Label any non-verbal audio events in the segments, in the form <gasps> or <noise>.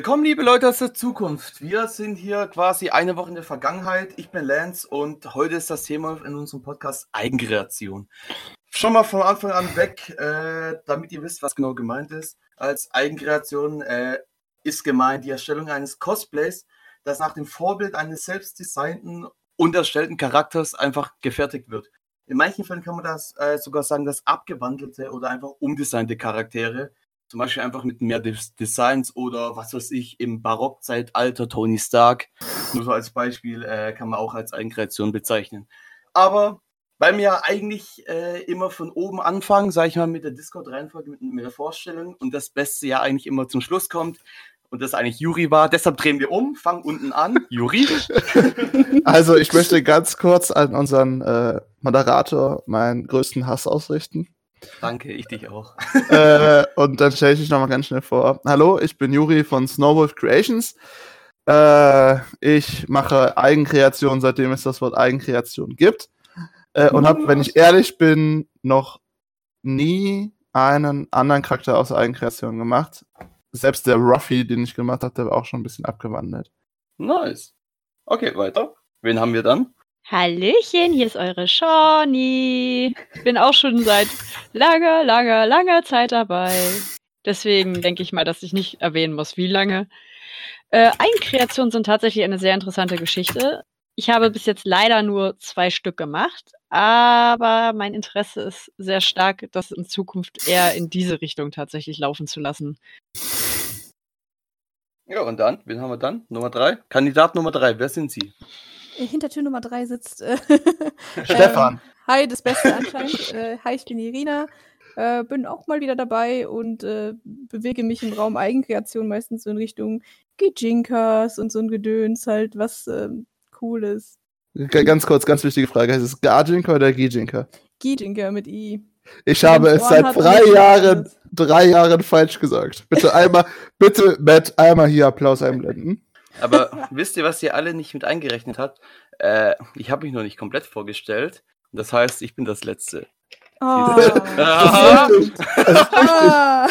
Willkommen, liebe Leute aus der Zukunft. Wir sind hier quasi eine Woche in der Vergangenheit. Ich bin Lance und heute ist das Thema in unserem Podcast Eigenkreation. Schon mal von Anfang an weg, äh, damit ihr wisst, was genau gemeint ist. Als Eigenkreation äh, ist gemeint die Erstellung eines Cosplays, das nach dem Vorbild eines selbst designten und erstellten Charakters einfach gefertigt wird. In manchen Fällen kann man das äh, sogar sagen, dass abgewandelte oder einfach umdesignte Charaktere zum Beispiel einfach mit mehr Des Designs oder was weiß ich, im Barockzeitalter Tony Stark. Nur so als Beispiel äh, kann man auch als Eigenkreation bezeichnen. Aber weil wir ja eigentlich äh, immer von oben anfangen, sage ich mal, mit der Discord-Reihenfolge, mit, mit, der Vorstellung und das Beste ja eigentlich immer zum Schluss kommt und das eigentlich Juri war. Deshalb drehen wir um, fangen unten an. <laughs> Juri. <laughs> Also ich möchte ganz kurz an unseren äh, Moderator meinen größten Hass ausrichten. Danke, ich dich auch. <laughs> äh, und dann stelle ich dich nochmal ganz schnell vor. Hallo, ich bin Juri von Snowwolf Creations. Äh, ich mache Eigenkreation, seitdem es das Wort Eigenkreation gibt. Äh, und habe, wenn ich ehrlich bin, noch nie einen anderen Charakter aus Eigenkreation gemacht. Selbst der Ruffy, den ich gemacht habe, der war auch schon ein bisschen abgewandelt. Nice. Okay, weiter. Wen haben wir dann? Hallöchen, hier ist eure Shawnee. Ich bin auch schon seit langer, langer, langer Zeit dabei. Deswegen denke ich mal, dass ich nicht erwähnen muss, wie lange. Äh, Eigenkreationen sind tatsächlich eine sehr interessante Geschichte. Ich habe bis jetzt leider nur zwei Stück gemacht, aber mein Interesse ist sehr stark, das in Zukunft eher in diese Richtung tatsächlich laufen zu lassen. Ja, und dann, wen haben wir dann? Nummer drei? Kandidat Nummer drei, wer sind Sie? Hinter Nummer drei sitzt äh, <laughs> Stefan. Ähm, hi, das Beste anscheinend. <laughs> äh, hi, ich bin Irina. Äh, bin auch mal wieder dabei und äh, bewege mich im Raum Eigenkreation meistens so in Richtung Gijinkas und so ein Gedöns halt, was ähm, cool ist. Ganz kurz, ganz wichtige Frage. Heißt es Gajinka oder Gijinka? Gijinka mit I. Ich habe es seit drei Jahren, drei Jahren falsch gesagt. Bitte einmal, bitte, Matt, einmal hier Applaus einblenden. Aber <laughs> wisst ihr, was ihr alle nicht mit eingerechnet habt? Äh, ich habe mich noch nicht komplett vorgestellt. Das heißt, ich bin das Letzte. Oh. <laughs> ah. <laughs>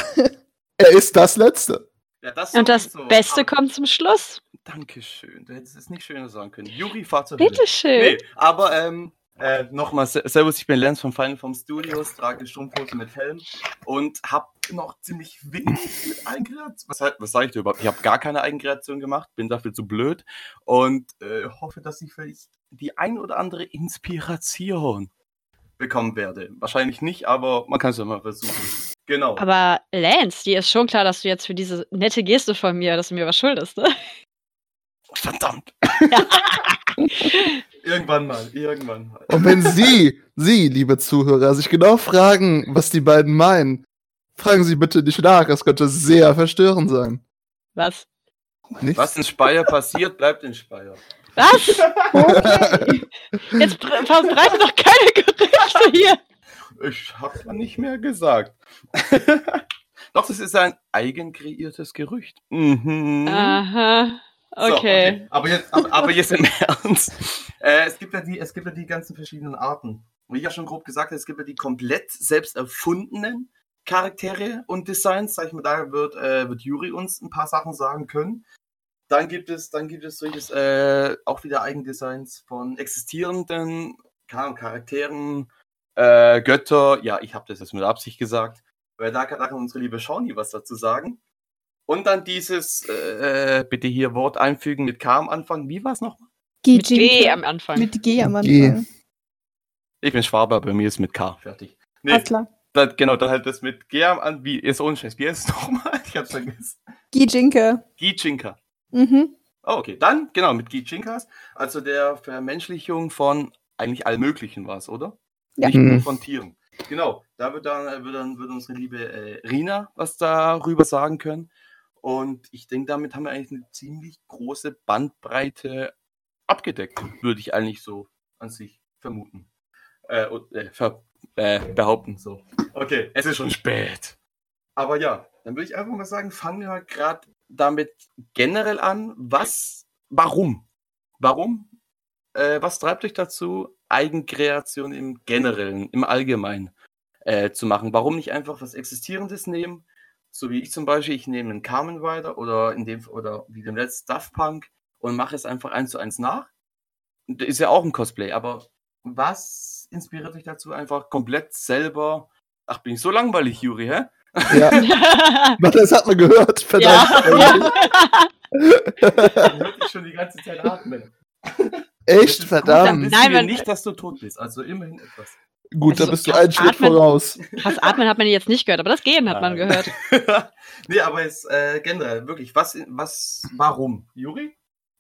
er ist das Letzte. Ja, das Und das so. Beste aber, kommt zum Schluss. Dankeschön. Du hättest es nicht schöner sagen können. Juri, fahr zur Bitteschön. Nee, aber ähm, äh, Nochmal, Servus, ich bin Lenz von Final Form Studios, trage Strumpfhose mit Helm und habe noch ziemlich wenig mit Eigenkreation. Was, was sage ich dir überhaupt? Ich habe gar keine Eigenkreation gemacht, bin dafür zu blöd und äh, hoffe, dass ich vielleicht die ein oder andere Inspiration bekommen werde. Wahrscheinlich nicht, aber man kann es ja mal versuchen. Genau. Aber Lance, dir ist schon klar, dass du jetzt für diese nette Geste von mir, dass du mir was schuldest, ne? Verdammt. <laughs> <laughs> irgendwann mal, irgendwann mal. Und wenn Sie, Sie, liebe Zuhörer, sich genau fragen, was die beiden meinen, fragen Sie bitte nicht nach. Es könnte sehr verstörend sein. Was? Nichts? Was in Speyer passiert, bleibt in Speyer. Was? <laughs> Okay. Jetzt verbreite doch keine Gerüchte hier. Ich hab's nicht mehr gesagt. <laughs> Doch, das ist ein eigen kreiertes Gerücht. Mhm. Aha. Okay. So, okay. Aber, jetzt, aber, aber, jetzt im <laughs> Ernst. Äh, es, gibt ja die, es gibt ja die ganzen verschiedenen Arten. Wie ich ja schon grob gesagt habe, es gibt ja die komplett selbst erfundenen Charaktere und Designs. Sag ich mal, da wird, äh, wird Juri uns ein paar Sachen sagen können. Dann gibt es, dann gibt es solches, äh, auch wieder Eigendesigns von existierenden Charakteren, äh, Götter. Ja, ich habe das jetzt mit Absicht gesagt. Weil da kann, da kann unsere liebe Shawnee was dazu sagen. Und dann dieses, äh, bitte hier Wort einfügen mit K am Anfang. Wie war es nochmal? Mit G am Anfang. Mit G am Anfang. G. Ich bin Schwaber, bei mir ist mit K. Fertig. Nee, Alles klar. Das, genau, dann halt das mit G am Anfang. Wie ist ohne Scheiß? Wie heißt es <laughs> nochmal? Ich hab's vergessen. Gijinka. Gijinka. Mhm. Oh, okay. Dann, genau, mit Gijinkas. Also der Vermenschlichung von eigentlich Allmöglichen war es, oder? Ja. Nicht nur mhm. von Tieren. Genau, da wird dann, wird dann wird unsere liebe äh, Rina was darüber sagen können. Und ich denke, damit haben wir eigentlich eine ziemlich große Bandbreite abgedeckt, würde ich eigentlich so an sich vermuten. Äh, äh, ver, äh, behaupten so. Okay, es ist schon spät. Aber ja, dann würde ich einfach mal sagen, fangen wir gerade damit generell an. Was, warum? Warum? Äh, was treibt euch dazu, Eigenkreation im Generellen, im Allgemeinen äh, zu machen? Warum nicht einfach was Existierendes nehmen so wie ich zum Beispiel, ich nehme einen Carmen Rider oder in dem oder wie dem letzten Daft Punk und mache es einfach eins zu eins nach. Ist ja auch ein Cosplay, aber was inspiriert dich dazu, einfach komplett selber? Ach, bin ich so langweilig, Juri, hä? Ja, <laughs> <laughs> das hat man gehört. Verdammt. ja. <laughs> Hört dich schon die ganze Zeit atmen. Echt, Dann verdammt. wissen Nein, wir wenn- nicht, dass du tot bist. Also immerhin etwas. Gut, da Also, bist du einen Schritt atmen- voraus. Das Atmen hat man jetzt nicht gehört, aber das Gehen hat man Nein. gehört. <laughs> nee, aber jetzt äh, generell, wirklich, was, was, warum? Juri?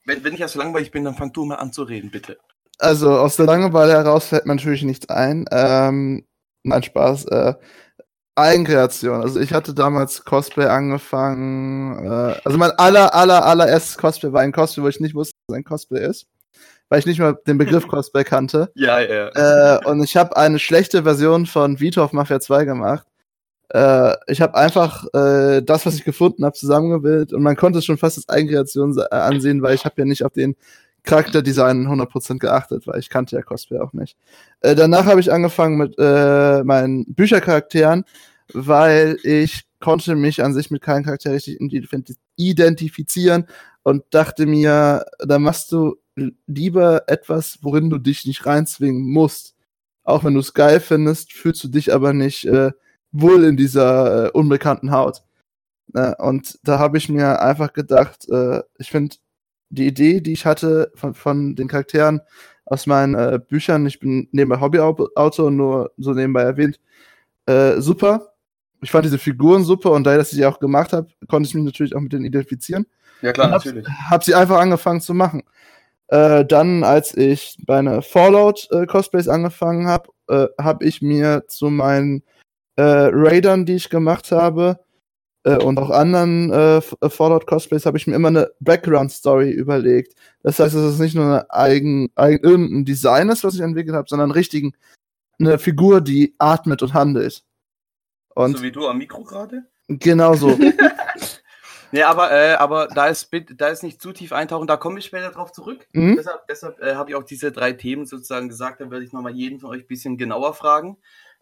Wenn, wenn ich erst langweilig bin, dann fang du mal an zu reden, bitte. Also aus der Langeweile heraus fällt mir natürlich nichts ein. Ähm, mein Spaß. Äh, Eigenkreation. Also ich hatte damals Cosplay angefangen. Äh, also mein aller, aller, allererstes Cosplay war ein Cosplay, wo ich nicht wusste, was ein Cosplay ist. Weil ich nicht mal den Begriff <laughs> Cosplay kannte. Ja, ja. Äh, und ich habe eine schlechte Version von Vito of Mafia 2 gemacht. Äh, ich habe einfach äh, das, was ich gefunden habe, zusammengebildet und man konnte es schon fast als Eigenkreation äh, ansehen, weil ich habe ja nicht auf den Charakterdesign 100% geachtet, weil ich kannte ja Cosplay auch nicht. Äh, danach habe ich angefangen mit äh, meinen Büchercharakteren, weil ich konnte mich an sich mit keinem Charakter richtig identi- identifizieren und dachte mir, da machst du lieber etwas, worin du dich nicht reinzwingen musst. Auch wenn du es geil findest, fühlst du dich aber nicht äh, wohl in dieser äh, unbekannten Haut. Äh, und da habe ich mir einfach gedacht, äh, ich finde die Idee, die ich hatte von, von den Charakteren aus meinen äh, Büchern, ich bin nebenbei Hobbyautor, nur so nebenbei erwähnt, äh, super. Ich fand diese Figuren super und da, dass ich sie auch gemacht habe, konnte ich mich natürlich auch mit denen identifizieren Ja, klar, Hab's- natürlich. habe sie einfach angefangen zu machen. Äh, dann, als ich bei einer Fallout äh, Cosplays angefangen habe, äh, habe ich mir zu meinen äh, Raidern, die ich gemacht habe, äh, und auch anderen äh, F- äh, Fallout Cosplays, habe ich mir immer eine Background Story überlegt. Das heißt, dass es nicht nur eine eigen, eigen irgendein Design ist, was ich entwickelt habe, sondern einen richtigen eine Figur, die atmet und handelt. Und so wie du am Mikro gerade? genau so. <laughs> Nee, aber, äh, aber da ist da ist nicht zu tief eintauchen, da komme ich später drauf zurück. Mhm. Deshalb, deshalb äh, habe ich auch diese drei Themen sozusagen gesagt, dann werde ich nochmal jeden von euch ein bisschen genauer fragen.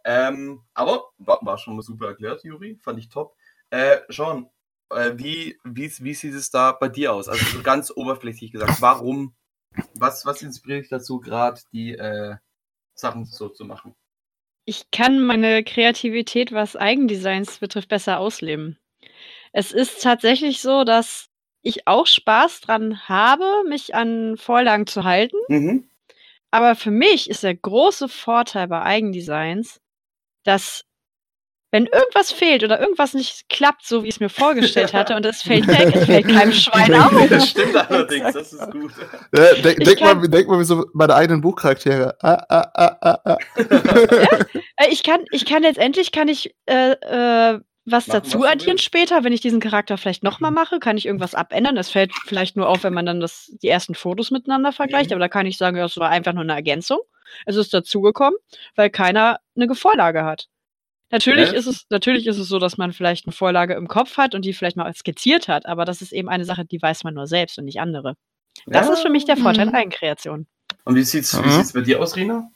Ähm, aber war, war schon mal super erklärt, Juri, fand ich top. Äh, Sean, äh, wie, wie, wie sieht es da bei dir aus? Also so ganz oberflächlich gesagt, warum, was, was inspiriert dich dazu, gerade die äh, Sachen so zu machen? Ich kann meine Kreativität, was Eigendesigns betrifft, besser ausleben. Es ist tatsächlich so, dass ich auch Spaß dran habe, mich an Vorlagen zu halten. Mhm. Aber für mich ist der große Vorteil bei Eigendesigns, dass wenn irgendwas fehlt oder irgendwas nicht klappt, so wie ich es mir vorgestellt <laughs> hatte, und es fällt weg, es fällt keinem <laughs> Schwein auf. Das stimmt <laughs> allerdings, das ist gut. Ja, denk, Ich denk, kann- mal, denk mal wie so meine eigenen Buchcharaktere. Ah, ah, ah, ah, ah. Äh, Ich kann, ich kann letztendlich kann ich äh, äh, was Machen, dazu was addieren willst. später, wenn ich diesen Charakter vielleicht nochmal mache, kann ich irgendwas abändern. Das fällt vielleicht nur auf, wenn man dann das, die ersten Fotos miteinander vergleicht, Mhm. aber da kann ich sagen, ja, es war einfach nur eine Ergänzung. Es ist dazugekommen, weil keiner eine Vorlage hat. Natürlich Ja. ist es, natürlich ist es so, dass man vielleicht eine Vorlage im Kopf hat und die vielleicht mal skizziert hat, aber das ist eben eine Sache, die weiß man nur selbst und nicht andere. Das Ja. ist für mich der Vorteil Mhm. Eigenkreation. Und wie sieht's, wie Mhm. sieht's bei dir aus, Rina?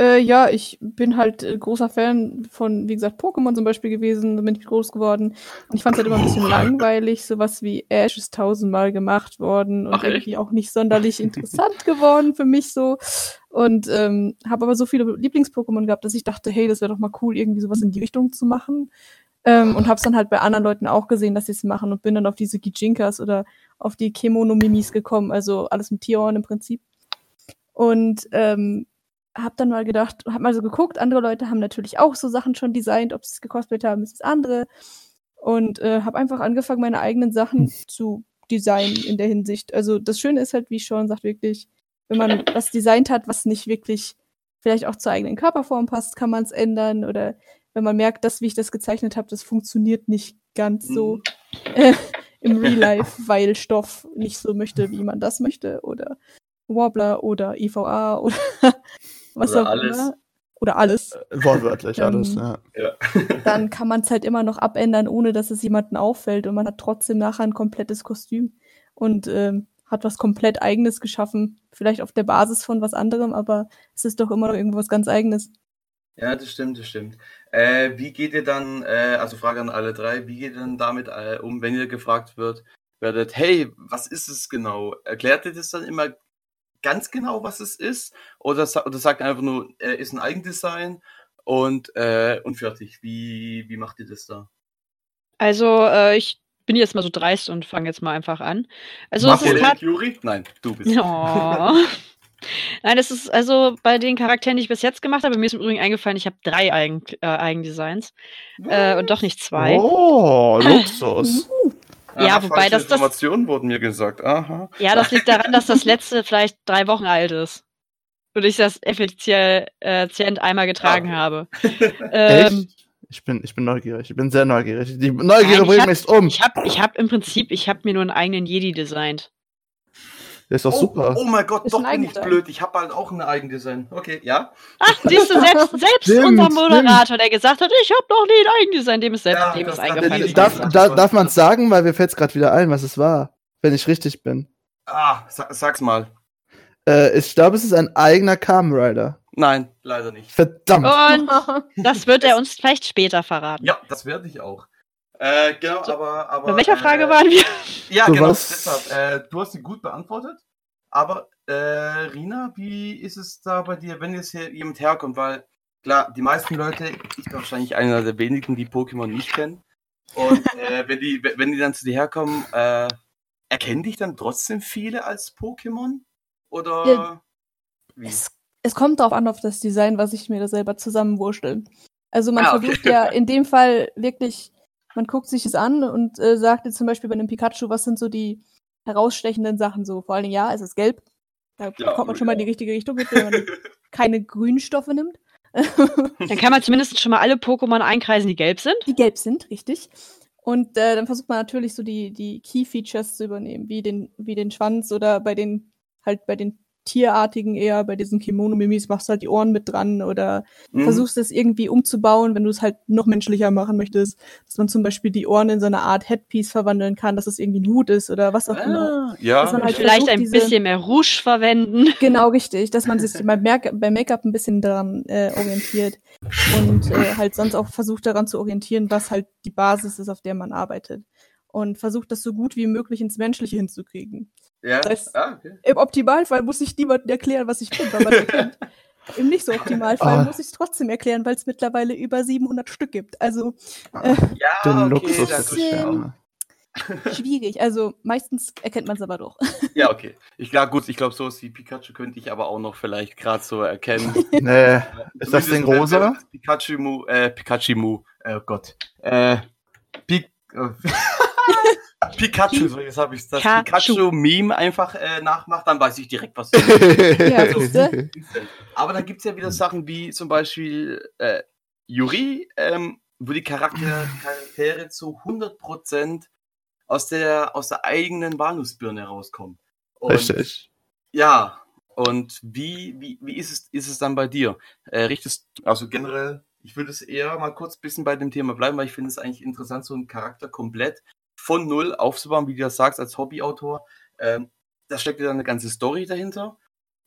Äh, ja, ich bin halt äh, großer Fan von, wie gesagt, Pokémon zum Beispiel gewesen, bin ich groß geworden. Und ich fand es halt immer ein bisschen <laughs> langweilig, sowas wie Ash ist tausendmal gemacht worden und Ach, irgendwie auch nicht sonderlich interessant <laughs> geworden für mich so. Und ähm, habe aber so viele Lieblings-Pokémon gehabt, dass ich dachte, hey, das wäre doch mal cool, irgendwie sowas in die Richtung zu machen. Ähm, und habe es dann halt bei anderen Leuten auch gesehen, dass sie es machen und bin dann auf diese Gijinkas oder auf die Kemono-Mimis gekommen, also alles mit Tierohren im Prinzip. Und ähm, hab dann mal gedacht, hab mal so geguckt, andere Leute haben natürlich auch so Sachen schon designt, ob sie es gecosplayt haben, ist das andere. Und äh, habe einfach angefangen, meine eigenen Sachen zu designen in der Hinsicht. Also das Schöne ist halt, wie Sean sagt, wirklich, wenn man was designt hat, was nicht wirklich vielleicht auch zur eigenen Körperform passt, kann man es ändern. Oder wenn man merkt, dass, wie ich das gezeichnet habe, das funktioniert nicht ganz so äh, <laughs> im Real Life, weil Stoff nicht so möchte, wie man das möchte. Oder Wobbler oder IVA oder <laughs> was Oder auch alles. immer. Oder alles. Wortwörtlich Ähm, alles, ja. <laughs> Dann kann man es halt immer noch abändern, ohne dass es jemandem auffällt. Und man hat trotzdem nachher ein komplettes Kostüm und ähm, hat was komplett Eigenes geschaffen. Vielleicht auf der Basis von was anderem, aber es ist doch immer noch irgendwas ganz Eigenes. Ja, das stimmt, das stimmt. Äh, wie geht ihr dann, äh, also Frage an alle drei, wie geht ihr dann damit äh, um, wenn ihr gefragt wird, werdet, hey, was ist es genau? Erklärt ihr das dann immer ganz genau, was es ist? Oder, oder sagt einfach nur, äh, ist ein Eigendesign und, äh, und fertig? Wie, wie macht ihr das da? Also, äh, ich bin jetzt mal so dreist und fange jetzt mal einfach an. Also, Mach es ist Juri? Nein, du bist. Oh. <laughs> Nein, das ist also bei den Charakteren, die ich bis jetzt gemacht habe, mir ist im Übrigen eingefallen, ich habe drei Eigen, äh, Eigendesigns äh, und doch nicht zwei. Oh, <laughs> Luxus. Ja, Aha, wobei falsche das- das- Informationen wurden mir gesagt. Aha. Ja, das liegt daran, dass das letzte <laughs> vielleicht drei Wochen alt ist. Und ich das effizient äh, einmal getragen okay. habe. <laughs> Ähm, Echt? Ich bin, ich bin neugierig. Ich bin sehr neugierig. Die Neugierde Nein, ich bringt hab- mich um. ich habe ich hab im Prinzip, ich habe mir nur einen eigenen Jedi designt. Der ist doch oh, super. oh mein Gott, Ist doch bin ich blöd. Ich habe halt auch ein Eigendesign. Okay, ja. Ach, siehst du, selbst, <laughs> selbst Stimmt, unser Moderator, der gesagt hat, ich habe noch nie ein Eigendesign, dem ist selbst Ja, dem das ist eingefallen. das Darf, gesagt. war. da, darf man es sagen, weil mir fällt es gerade wieder ein, was es war, wenn ich richtig bin. Ah, sa sag's mal. Äh, ich glaube, es ist ein eigener Kamen Rider. Nein, leider nicht. Verdammt. Und das wird er uns vielleicht später verraten. Ja, das werde ich auch. Äh, genau, aber, aber. Bei welcher äh, Frage waren wir? Ja, Du genau. Deshalb, äh, du hast sie gut beantwortet. Aber, äh, Rina, wie ist es da bei dir, wenn jetzt hier jemand herkommt? Weil, klar, die meisten Leute, ich bin wahrscheinlich einer der wenigen, die Pokémon nicht kennen. Und äh, <laughs> wenn, die, wenn die dann zu dir herkommen, äh, erkennen dich dann trotzdem viele als Pokémon? Oder. Ja. Wie? Es, es kommt darauf an, auf das Design, was ich mir da selber zusammenwurschtel. Also man Ah, okay. versucht ja in dem Fall wirklich, man guckt sich es an und äh, sagt jetzt zum Beispiel bei einem Pikachu, was sind so die herausstechenden Sachen so. Vor allen Dingen, ja, es ist gelb. Da Ja, kommt man schon mal in die ja. richtige Richtung, mit, wenn man <laughs> keine Grünstoffe nimmt. Dann kann man zumindest schon mal alle Pokémon einkreisen, die gelb sind. die gelb sind, richtig. Und äh, dann versucht man natürlich so die, die Key-Features zu übernehmen, wie den, wie den Schwanz oder bei den, halt bei den Tierartigen eher, bei diesen Kimono-Mimis machst du halt die Ohren mit dran oder Mhm. versuchst es irgendwie umzubauen, wenn du es halt noch menschlicher machen möchtest, dass man zum Beispiel die Ohren in so eine Art Headpiece verwandeln kann, dass es irgendwie ein Hut ist oder was auch immer. Ah, ja. Dass man halt Vielleicht versucht, ein bisschen mehr Rouge verwenden. <laughs> Genau, richtig, dass man sich beim Make-up ein bisschen daran äh, orientiert und äh, halt sonst auch versucht daran zu orientieren, was halt die Basis ist, auf der man arbeitet. Und versucht das so gut wie möglich ins Menschliche hinzukriegen. Ja. das- ah, okay. Im Optimalfall muss ich niemandem erklären, was ich bin, weil man es kennt. <laughs> Im nicht so Optimalfall Ah. muss ich es trotzdem erklären, weil es mittlerweile über 700 Stück gibt. Also Ja, <laughs> Den okay, Luxus das ist ja. <laughs> Schwierig. Also meistens erkennt man es aber doch. Ja, okay. Ich glaube, gut, ich glaube, so ist wie Pikachu könnte ich aber auch noch vielleicht gerade so erkennen. Nee. Ist das Ding Zumindest, rosa? Pikachu Mu, äh, Pikachu Mu, äh, oh Gott. Äh, Pi äh, Pikachu, so jetzt habe ich das Pikachu. Pikachu-Meme einfach äh, nachmacht, dann weiß ich direkt, was <laughs> Ja, siehste. Aber dann gibt's ja wieder Sachen wie zum Beispiel äh, Yuri, ähm, wo die Charakter Charaktere zu 100% aus der, aus der eigenen Walnussbirne rauskommen. Und Richtig. ja, und wie, wie, wie ist, es, ist es dann bei dir? Äh, richtest also generell, ich würde es eher mal kurz ein bisschen bei dem Thema bleiben, weil ich finde es eigentlich interessant, so einen Charakter komplett von null aufzubauen, wie du das sagst, als Hobbyautor. Ähm, da steckt ja dann eine ganze Story dahinter.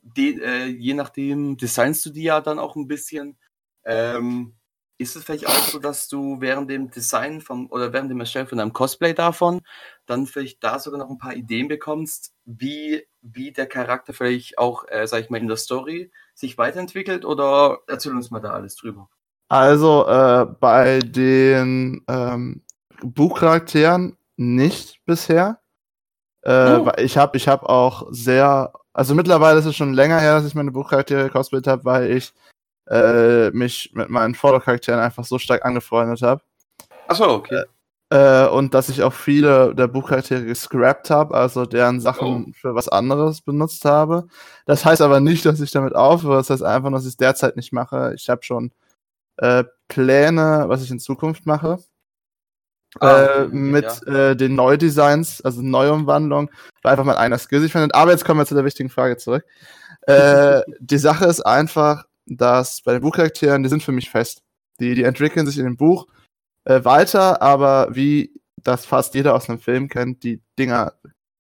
Die, äh, je nachdem designst du die ja dann auch ein bisschen. Ähm, ist es vielleicht auch so, dass du während dem Design von oder während dem Erstellen von einem Cosplay davon dann vielleicht da sogar noch ein paar Ideen bekommst, wie, wie der Charakter vielleicht auch, äh, sag ich mal, in der Story sich weiterentwickelt? Oder erzähl uns mal da alles drüber. Also äh, bei den ähm, Buchcharakteren nicht bisher. Äh, Oh. weil Ich habe ich hab auch sehr, also mittlerweile ist es schon länger her, dass ich meine Buchcharaktere cosplayt habe, weil ich äh, mich mit meinen Vordercharakteren einfach so stark angefreundet habe. Achso, okay. Äh, und dass ich auch viele der Buchcharaktere gescrapped habe, also deren Sachen für was anderes benutzt habe. Das heißt aber nicht, dass ich damit aufhöre. Das heißt einfach, dass ich es derzeit nicht mache. Ich habe schon äh, Pläne, was ich in Zukunft mache. Ah, äh, mit äh, den Neudesigns, also Neuumwandlung, war einfach mein eigener Skill sich findet. Aber jetzt kommen wir zu der wichtigen Frage zurück. Äh, <laughs> die Sache ist einfach, dass bei den Buchcharakteren, die sind für mich fest. Die, die entwickeln sich in dem Buch äh, weiter, aber wie das fast jeder aus einem Film kennt, die Dinger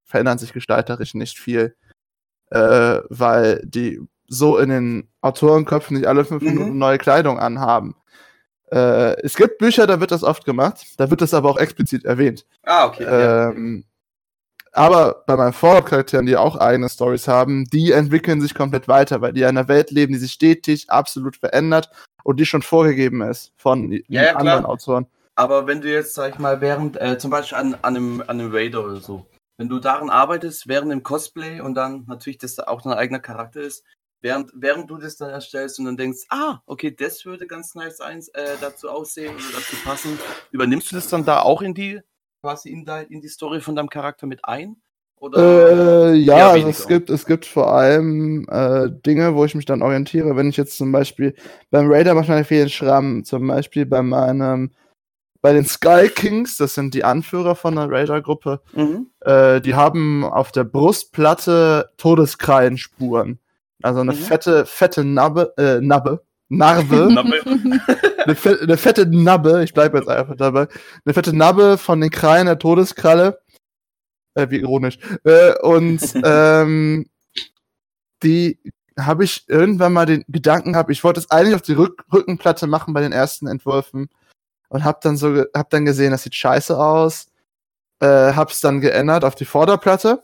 verändern sich gestalterisch nicht viel, äh, weil die so in den Autorenköpfen nicht alle fünf Mhm. Minuten neue Kleidung anhaben. Äh, es gibt Bücher, da wird das oft gemacht, da wird das aber auch explizit erwähnt. Ah, okay. ja. Ähm, aber bei meinen Fallout-Charakteren, die auch eigene Stories haben, die entwickeln sich komplett weiter, weil die in einer Welt leben, die sich stetig absolut verändert und die schon vorgegeben ist von Ja, ja, klar. anderen Autoren. Aber wenn du jetzt, sag ich mal, während, äh, zum Beispiel an, an, einem, an einem Raider oder so, wenn du daran arbeitest, während dem Cosplay und dann natürlich das da auch dein eigener Charakter ist, während, während du das dann erstellst und dann denkst, ah, okay, das würde ganz nice eins, äh, dazu aussehen oder dazu passen, übernimmst du das dann da auch in die, quasi in, dein, in die Story von deinem Charakter mit ein? Oder? Äh, ja, also es gibt, es gibt vor allem äh, Dinge, wo ich mich dann orientiere. Wenn ich jetzt zum Beispiel beim Raider manchmal fehlen Schrammen, zum Beispiel bei meinem, bei den Sky Kings, das sind die Anführer von der Raider-Gruppe, Mhm. äh, die haben auf der Brustplatte Todeskrallenspuren. Also eine Mhm. fette, fette Nabbe, äh, Nabbe, Narbe, <laughs> <laughs> eine, fe eine fette Nabbe, ich bleibe jetzt einfach dabei, eine fette Nabbe von den Krallen der Todeskralle. Äh, wie ironisch. Äh, und <laughs> ähm, die habe ich irgendwann mal den Gedanken gehabt, ich wollte es eigentlich auf die Rück Rückenplatte machen bei den ersten Entwürfen und hab dann so hab dann gesehen, das sieht scheiße aus. Äh, hab's dann geändert auf die Vorderplatte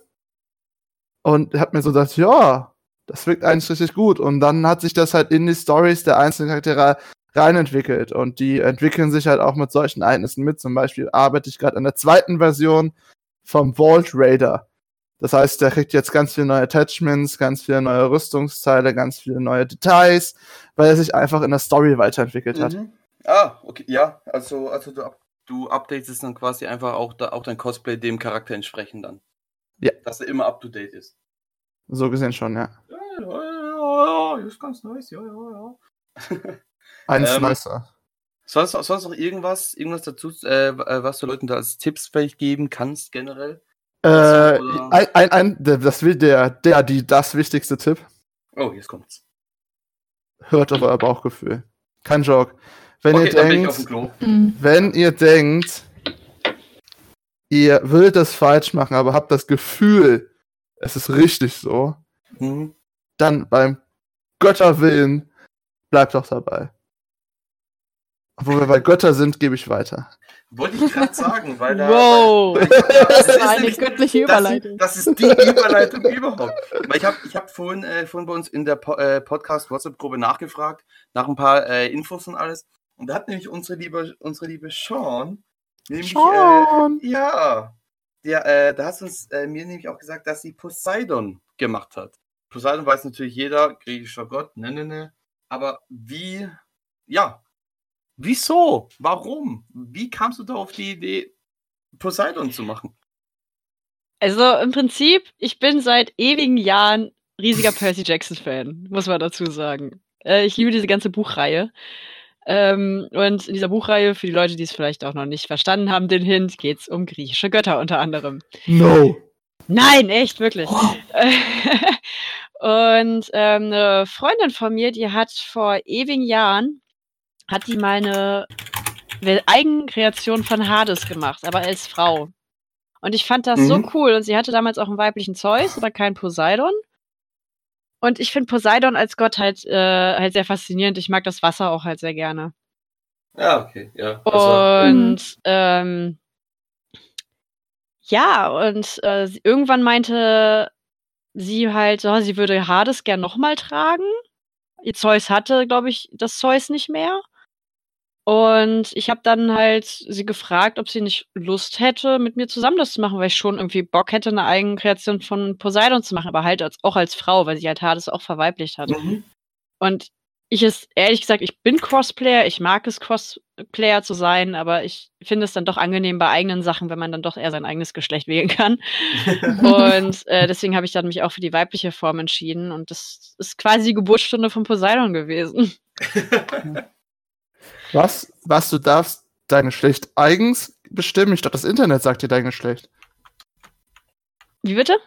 und hab mir so gedacht, ja, das wirkt eigentlich richtig gut und dann hat sich das halt in die Stories der einzelnen Charaktere reinentwickelt und die entwickeln sich halt auch mit solchen Ereignissen mit. Zum Beispiel arbeite ich gerade an der zweiten Version vom Vault Raider. Das heißt, der kriegt jetzt ganz viele neue Attachments, ganz viele neue Rüstungsteile, ganz viele neue Details, weil er sich einfach in der Story weiterentwickelt hat. Mhm. Ah, okay, ja, also, also du, du updatest dann quasi einfach auch, da, auch dein Cosplay dem Charakter entsprechend dann. Ja. Dass er immer up to date ist. So gesehen schon, ja. Ja, ja, ja, ja, ist ganz nice, ja, ja, ja. <laughs> Eins Ähm, nicer. Sonst, sonst noch irgendwas, irgendwas dazu, äh, was du Leuten da als Tipps vielleicht geben kannst, generell? Äh, ein, ein, ein, das will der, der, die, das wichtigste Tipp. Oh, jetzt kommt's. Hört auf euer Bauchgefühl. Kein Joke. Wenn okay, ihr denkt. Mhm. wenn ihr denkt, ihr würdet das falsch machen, aber habt das Gefühl, es ist richtig so, Mhm. Dann beim Götterwillen bleibt doch dabei. Wo wir bei Götter sind, gebe ich weiter. Wollte ich gerade sagen, weil da. Wow. Weil, Das ist eine nämlich- göttliche das, Überleitung. das ist die Überleitung überhaupt. Weil ich habe ich hab vorhin, äh, vorhin bei uns in der po äh, Podcast-WhatsApp-Gruppe nachgefragt, nach ein paar äh, Infos und alles. Und da hat nämlich unsere liebe, unsere liebe Sean, nämlich, Sean! Äh, ja, der, äh, da hast du uns äh, mir nämlich auch gesagt, dass sie Poseidon gemacht hat. Poseidon weiß natürlich jeder, griechischer Gott, ne, ne, ne. Aber wie, ja, wieso? Warum? Wie kamst du da auf die Idee, Poseidon zu machen? Also im Prinzip, ich bin seit ewigen Jahren riesiger <laughs> Percy Jackson-Fan, muss man dazu sagen. Äh, ich liebe diese ganze Buchreihe. Ähm, und in dieser Buchreihe, für die Leute, die es vielleicht auch noch nicht verstanden haben, den Hint, geht es um griechische Götter unter anderem. No! Nein, echt, wirklich. <laughs> und ähm, eine Freundin von mir, die hat vor ewigen Jahren, hat die meine Eigenkreation von Hades gemacht, aber als Frau. Und ich fand das so Mhm. cool. Und sie hatte damals auch einen weiblichen Zeus, aber keinen Poseidon. Und ich finde Poseidon als Gott halt, äh, halt sehr faszinierend. Ich mag das Wasser auch halt sehr gerne. Ja, okay, ja. Also, Und ähm, ja, und äh, irgendwann meinte sie halt, oh, sie würde Hades gern nochmal tragen. Ihr Zeus hatte, glaube ich, das Zeus nicht mehr. Und ich habe dann halt sie gefragt, ob sie nicht Lust hätte, mit mir zusammen das zu machen, weil ich schon irgendwie Bock hätte, eine eigene Kreation von Poseidon zu machen, aber halt als, auch als Frau, weil sie halt Hades auch verweiblicht hat. mhm. Und ich ist, ehrlich gesagt, ich bin Crossplayer, ich mag es, Crossplayer zu sein, aber ich finde es dann doch angenehm bei eigenen Sachen, wenn man dann doch eher sein eigenes Geschlecht wählen kann. <laughs> Und äh, deswegen habe ich dann mich auch für die weibliche Form entschieden. Und das ist quasi die Geburtsstunde von Poseidon gewesen. <laughs> Was? Was, du darfst dein Geschlecht eigens bestimmen? Ich dachte, das Internet sagt dir dein Geschlecht. Wie bitte?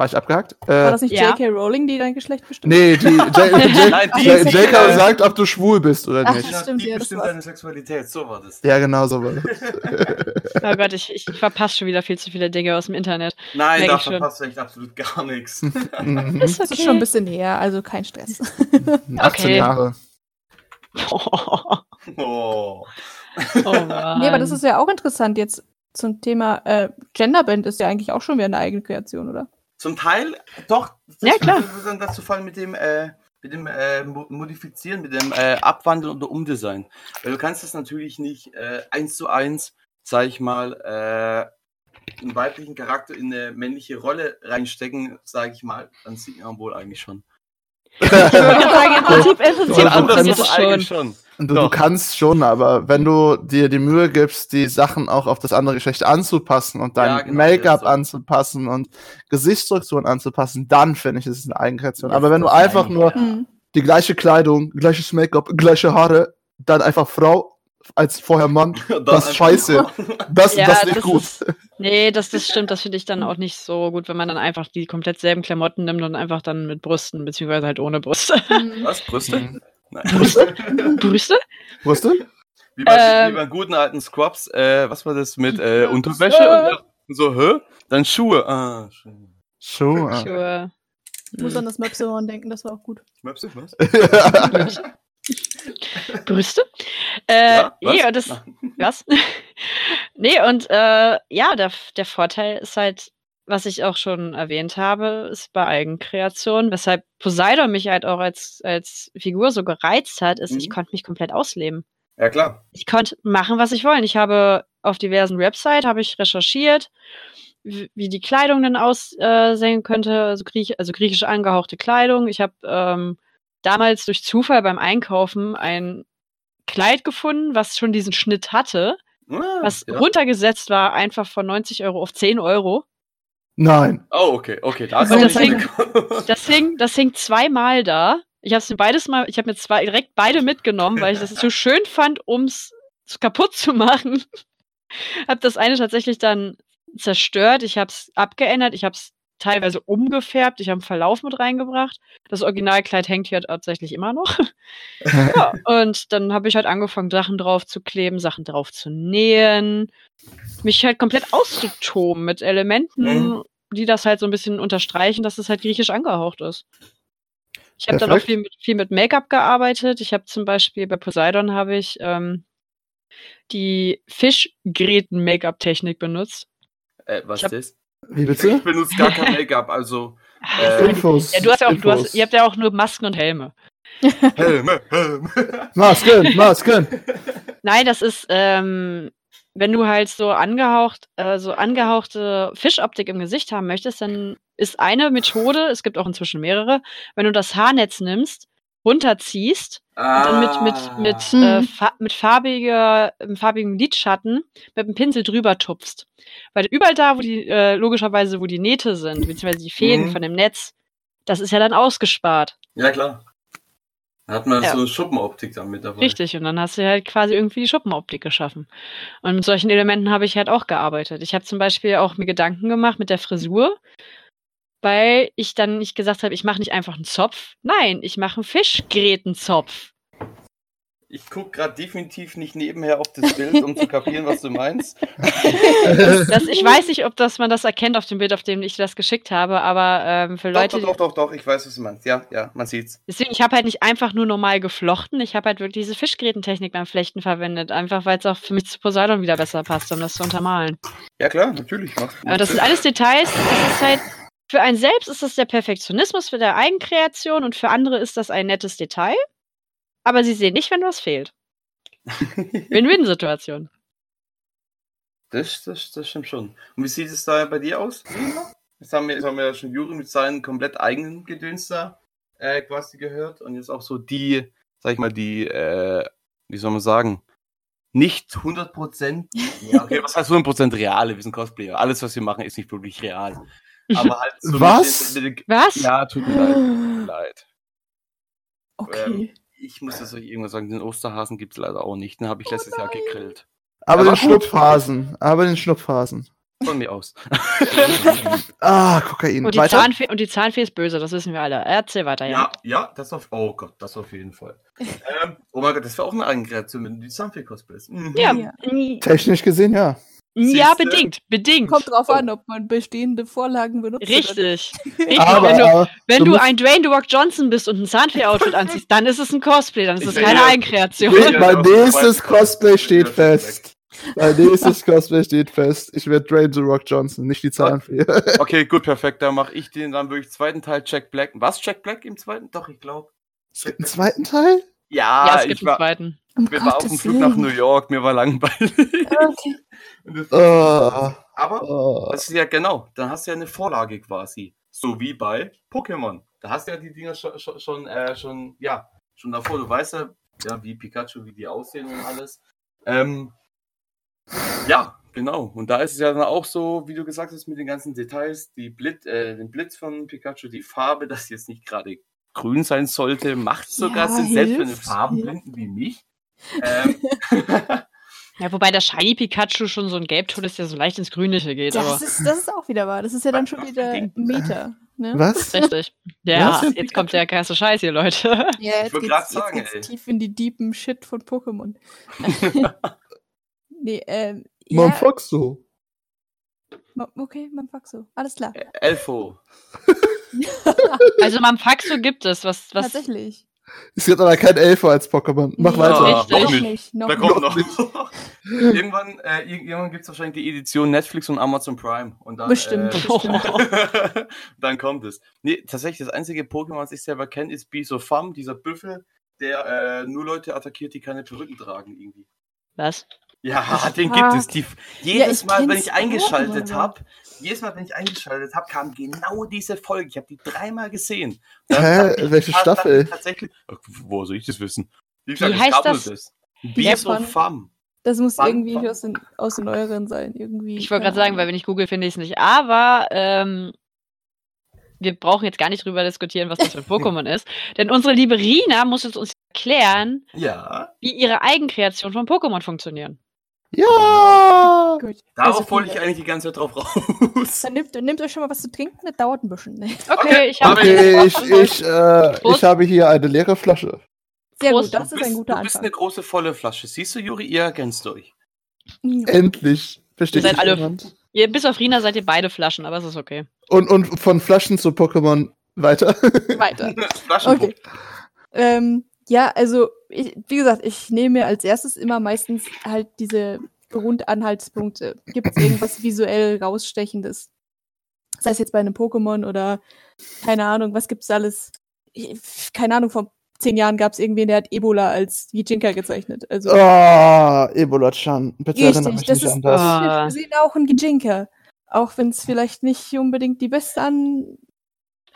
War ich abgehakt? War Äh, das nicht ja. J.K. Rowling, die dein Geschlecht bestimmt? nee, die J.K. <laughs> sagt, ob du schwul bist oder Ach, nicht. das stimmt, die ja, bestimmt deine Sexualität, so war das. Ja, genau so war das. <laughs> Oh Gott, ich, ich verpasse schon wieder viel zu viele Dinge aus dem Internet. Nein, Merk da verpasst du echt absolut gar nichts. <laughs> Mhm. Ist Das ist schon ein bisschen näher, also kein Stress. 18 Okay. Jahre. Oh, Oh. Mann. nee, aber das ist ja auch interessant jetzt zum Thema äh, Genderband ist ja eigentlich auch schon wieder eine eigene Kreation, oder? Zum Teil, doch. Das Ja, klar. dann dazu fallen mit dem, äh, mit dem äh, Mo- Modifizieren, mit dem äh, Abwandeln oder Umdesign. Weil du kannst das natürlich nicht äh, eins zu eins, sag ich mal, äh, einen weiblichen Charakter in eine männliche Rolle reinstecken, sage ich mal, dann sieht man wohl eigentlich schon. Ich würde sagen, im Prinzip, im Prinzip Oder anders funktioniert ist es eigentlich schon. schon. Du, du kannst schon, aber wenn du dir die Mühe gibst, die Sachen auch auf das andere Geschlecht anzupassen und dein Ja, genau, Make-up so. anzupassen und Gesichtsstrukturen anzupassen, dann finde ich, es ist eine Eigenkreation. Aber wenn du einfach nur die gleiche Kleidung, gleiches Make-up, gleiche Haare, dann einfach Frau als vorher Mann, <laughs> das ist scheiße. <laughs> Das, Ja, das ist nicht das gut. ist- Nee, das, das stimmt, das finde ich dann auch nicht so gut, wenn man dann einfach die komplett selben Klamotten nimmt und einfach dann mit Brüsten, beziehungsweise halt ohne Brüste. Hm. <laughs> Was? Brüste? Mhm. Nein. Brüste? Wusste? Wie bei, Ähm. wie bei guten alten Scrubs, äh, was war das mit äh, Unterwäsche? Und so, hä? Dann Schuhe. Ah, Schuhe. Schon. Schuhe. Ich muss an das Möpsehorn denken, das war auch gut. Möpse, was? Brüste? Äh, Ja, was? nee, und das, was? <laughs> nee, und äh, ja, der, der Vorteil ist halt, was ich auch schon erwähnt habe, ist bei Eigenkreation, weshalb Poseidon mich halt auch als, als Figur so gereizt hat, ist, ich Mhm. konnte mich komplett ausleben. Ja, klar. ich konnte machen, was ich wollte. Ich habe auf diversen Websites habe ich recherchiert, wie wie die Kleidung denn aussehen könnte, also, Griech also griechisch angehauchte Kleidung. Ich habe ähm, damals durch Zufall beim Einkaufen ein Kleid gefunden, was schon diesen Schnitt hatte, Ah, was ja. runtergesetzt war, einfach von 90 Euro auf 10 Euro. Nein. Oh, okay, okay. Da ist das hängt- Das hing, das hing zweimal da. Ich habe mir beides mal, ich habe mir zwei direkt beide mitgenommen, weil ich das so schön fand, ums kaputt zu machen. <laughs> habe das eine tatsächlich dann zerstört. Ich habe es abgeändert. Ich habe es teilweise umgefärbt. Ich habe einen Verlauf mit reingebracht. Das Originalkleid hängt hier tatsächlich immer noch. <laughs> ja, und dann habe ich halt angefangen, Sachen drauf zu kleben, Sachen drauf zu nähen, mich halt komplett auszutoben mit Elementen, Mhm. die das halt so ein bisschen unterstreichen, dass es halt griechisch angehaucht ist. Ich habe dann auch viel mit, viel mit Make-up gearbeitet. Ich habe zum Beispiel bei Poseidon habe ich ähm, die Fischgräten-Make-up-Technik benutzt. äh, was hab- ist Wie bitte? Ich benutze gar kein Make-up, also <laughs> äh, Infos. Ja, du hast ja auch, du hast, ihr habt ja auch nur Masken und Helme. Helme, Helme. <laughs> Masken, Masken. Nein, das ist, ähm, wenn du halt so angehaucht, äh, so angehauchte Fischoptik im Gesicht haben möchtest, dann ist eine Methode, es gibt auch inzwischen mehrere, wenn du das Haarnetz nimmst, runterziehst und dann mit, mit, mit, Mhm. äh, fa mit farbiger, ähm, farbigem Lidschatten mit dem Pinsel drüber tupfst. Weil überall da, wo die, äh, logischerweise, wo die Nähte sind, beziehungsweise die Fäden Mhm. von dem Netz, das ist ja dann ausgespart. Ja, klar. Da hat man Ja. so eine Schuppenoptik dann mit dabei. Richtig, und dann hast du halt quasi irgendwie die Schuppenoptik geschaffen. Und mit solchen Elementen habe ich halt auch gearbeitet. Ich habe zum Beispiel auch mir Gedanken gemacht mit der Frisur, weil ich dann nicht gesagt habe, ich mache nicht einfach einen Zopf. Nein, ich mache einen Fischgrätenzopf. Ich gucke gerade definitiv nicht nebenher auf das Bild, um zu kapieren, was du meinst. Das, ich weiß nicht, ob das, man das erkennt auf dem Bild, auf dem ich das geschickt habe, aber ähm, für Doch, Leute, doch, doch, doch, doch, ich weiß, was du meinst. Ja, ja, man sieht's. deswegen, ich habe halt nicht einfach nur normal geflochten, ich habe halt wirklich diese Fischgrätentechnik beim Flechten verwendet, einfach weil es auch für mich zu Poseidon wieder besser passt, um das zu untermalen. Ja, klar, natürlich. Macht, Aber das sind alles Details. Das ist halt, für einen selbst ist das der Perfektionismus für der Eigenkreation und für andere ist das ein nettes Detail. Aber sie sehen nicht, wenn was fehlt. <laughs> Win-Win-Situation. Das, das, das stimmt schon. Und wie sieht es da bei dir aus? Jetzt haben wir, jetzt haben wir ja schon Juri mit seinen komplett eigenen Gedöns da äh, quasi gehört. Und jetzt auch so die, sag ich mal, die, äh, wie soll man sagen, nicht 100%, <laughs> ja, okay, was heißt 100% reale? Wir sind Cosplayer. Alles, was wir machen, ist nicht wirklich real. Aber halt so Was? Mit, mit, mit, Was? ja, tut mir leid. Tut mir <gasps> leid. Okay. Ich muss das euch irgendwas sagen, den Osterhasen gibt es leider auch nicht. Den habe ich letztes Jahr gegrillt. Aber Aber den. Schnupfhasen. Aber den Schnupfhasen. Von mir aus. <laughs> Ah, Kokain. Und die, Weiter? Zahnfee, und die Zahnfee ist böse, das wissen wir alle. Erzähl weiter, ja. Ja, ja, das auf. Oh Gott, das auf jeden Fall. <laughs> ähm, oh mein Gott, das wäre auch eine Eigenkreation, wenn du die Zahnfee cosplayst. Mhm. Ja, Ja. ja. Technisch gesehen, ja. Ja Siehste? bedingt, bedingt. Kommt drauf an, ob man bestehende Vorlagen benutzt. Richtig. <laughs> Richtig. Aber, wenn du, wenn du du ein Dwayne The Rock Johnson bist und ein Zahnfee-Outfit <laughs> anziehst, dann ist es ein Cosplay, dann ist Ich es keine ja- Eigenkreation. Ich ja- mein nächstes Cosplay steht Ja, fest. Mein nächstes <laughs> Cosplay steht fest. Ich werde Dwayne The Rock Johnson, nicht die Zahnfee. Okay, gut, perfekt. Dann mache ich den dann wirklich zweiten Teil Jack Black. Was Jack Black im zweiten? Doch, ich glaube. Es gibt einen zweiten Teil? Ja, Ja, es gibt ich einen war, zweiten. Um wir war auf dem Gottes Flug nach. New York, mir war langweilig. Okay. <laughs> Das- Oh, Aber oh. das ist ja genau, dann hast du ja eine Vorlage quasi. So wie bei Pokémon. Da hast du ja die Dinger schon, schon, schon, äh, schon, ja, schon davor. Du weißt ja, ja, wie Pikachu, wie die aussehen und alles. Ähm, ja, genau. Und da ist es ja dann auch so, wie du gesagt hast, mit den ganzen Details, die Blitz, äh, den Blitz von Pikachu, die Farbe, <laughs> dass jetzt nicht gerade grün sein sollte, macht sogar Ja, Sinn, selbst für einen Farbenblinden wie mich. Ähm, <laughs> Ja, wobei der Shiny Pikachu schon so ein Gelbton ist, der so leicht ins Grünliche geht, Das aber ist, das ist auch wieder wahr. Das ist ja dann schon wieder. Meta. Ne? Was? richtig. Ja, Was? jetzt kommt der krasse Scheiß hier, Leute. <laughs> Ja, jetzt geht's, grad jetzt sagen, geht's ey. tief in die deepen Shit von Pokémon. <laughs> nee, ähm. Man ja, fuck so. ma- okay, man fuck so. Alles klar. Elfo. Also Mamfaxo gibt es, was, was Tatsächlich. Es gibt aber kein Elfer als Pokémon. Mach Nee, weiter. Richtig. noch Noch nicht. nicht. Noch Da nicht. kommt noch. irgendwann äh, ir- irgendwann gibt es wahrscheinlich die Edition Netflix und Amazon Prime. Und dann, Bestimmt, Äh, bestimmt. <laughs> dann kommt es. Nee, tatsächlich, das einzige Pokémon, was ich selber kenne, ist Bisofam, dieser Büffel, der äh, nur Leute attackiert, die keine Perücken tragen irgendwie. was? Ja, den gibt es. Die, jedes ich Mal, wenn ich eingeschaltet habe, jedes Mal, wenn ich eingeschaltet habe, kam genau diese Folge. Ich habe die dreimal gesehen. Hä? ich- Welche Staffel? ich Tatsächlich. Woher soll ich das wissen? Wie, Wie heißt nur das? Bisofam. Das muss Wann- irgendwie wann- aus den, aus den neueren sein. Irgendwie. Ich wollte gerade sagen, weil wenn ich google, finde ich es nicht. Aber ähm, wir brauchen jetzt gar nicht drüber diskutieren, was das für ein <laughs> Pokémon ist. Denn unsere liebe Rina muss jetzt uns erklären, Ja. wie ihre Eigenkreation von Pokémon funktionieren. Ja! Gut. Darauf Also, wollte ich eigentlich die ganze Zeit drauf raus. Dann nehmt, nehmt euch schon mal was zu trinken, das dauert ein bisschen. Ne? Okay, ich habe Okay, ich, ich, äh, ich habe hier eine leere Flasche. Sehr Prost. gut, das du ist bist, ein guter du bist eine Anfang. große volle Flasche. Siehst du, Juri, ihr ergänzt euch. Mhm. Endlich. Versteht Ihr seid alle-? Ihr, bis auf Rina seid ihr beide Flaschen, aber es ist okay. Und, und von Flaschen zu Pokémon weiter. Weiter. <laughs> Flaschenbuch. Okay. Ähm, ja, also, ich, wie gesagt, ich nehme mir als erstes immer meistens halt diese Grundanhaltspunkte. Gibt es irgendwas visuell rausstechendes? Sei es jetzt bei einem Pokémon oder keine Ahnung, was gibt's alles? Ich, keine Ahnung, vor zehn Jahren gab es irgendwen, der hat Ebola als Yijinka gezeichnet. Also, Ah, Ebola-chan. Bitte erinnere mich Richtig, das nicht ist an das. Wir sehen auch ein Gijinka. Auch wenn es vielleicht nicht unbedingt die beste an,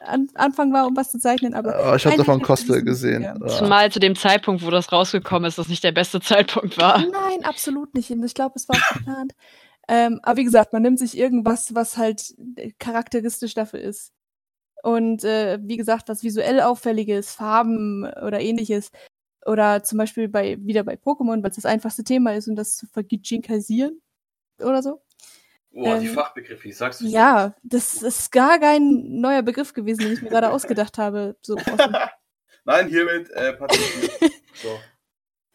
an, Anfang war, um was zu zeichnen, aber Oh, ich habe davon Cosplay es- gesehen. ja. Zumal zu dem Zeitpunkt, wo das rausgekommen ist, das nicht der beste Zeitpunkt war. Nein, absolut nicht. Ich glaube, es war auch geplant. Ähm, aber wie gesagt, man nimmt sich irgendwas, was halt charakteristisch dafür ist. Und äh, wie gesagt, was visuell auffälliges, Farben oder ähnliches. Oder zum Beispiel bei wieder bei Pokémon, weil es das einfachste Thema ist, um das zu vergijinkasieren oder so. Boah, die Ähm, Fachbegriffe, ich sag's euch. Ja, das ist gar kein neuer Begriff gewesen, den ich mir gerade ausgedacht habe. So <laughs> Nein, hiermit äh, <laughs> so.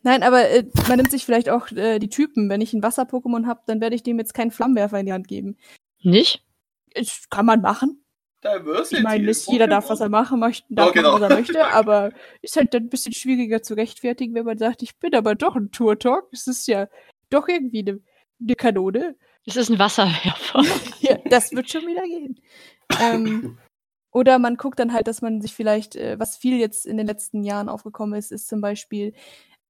Nein, aber äh, man nimmt sich vielleicht auch äh, die Typen. Wenn ich ein Wasser-Pokémon habe, dann werde ich dem jetzt keinen Flammenwerfer in die Hand geben. Nicht? Ich, kann man machen. Diversity. Ich meine, nicht jeder darf, was er machen möchte, darf Oh, genau. was er möchte, <laughs> aber ist halt dann ein bisschen schwieriger zu rechtfertigen, wenn man sagt, ich bin aber doch ein Tour-Talk. Es ist ja doch irgendwie eine, eine Kanone. Es ist ein Wasserwerfer. <laughs> Ja, das wird schon wieder gehen. Ähm, oder man guckt dann halt, dass man sich vielleicht, äh, was viel jetzt in den letzten Jahren aufgekommen ist, ist zum Beispiel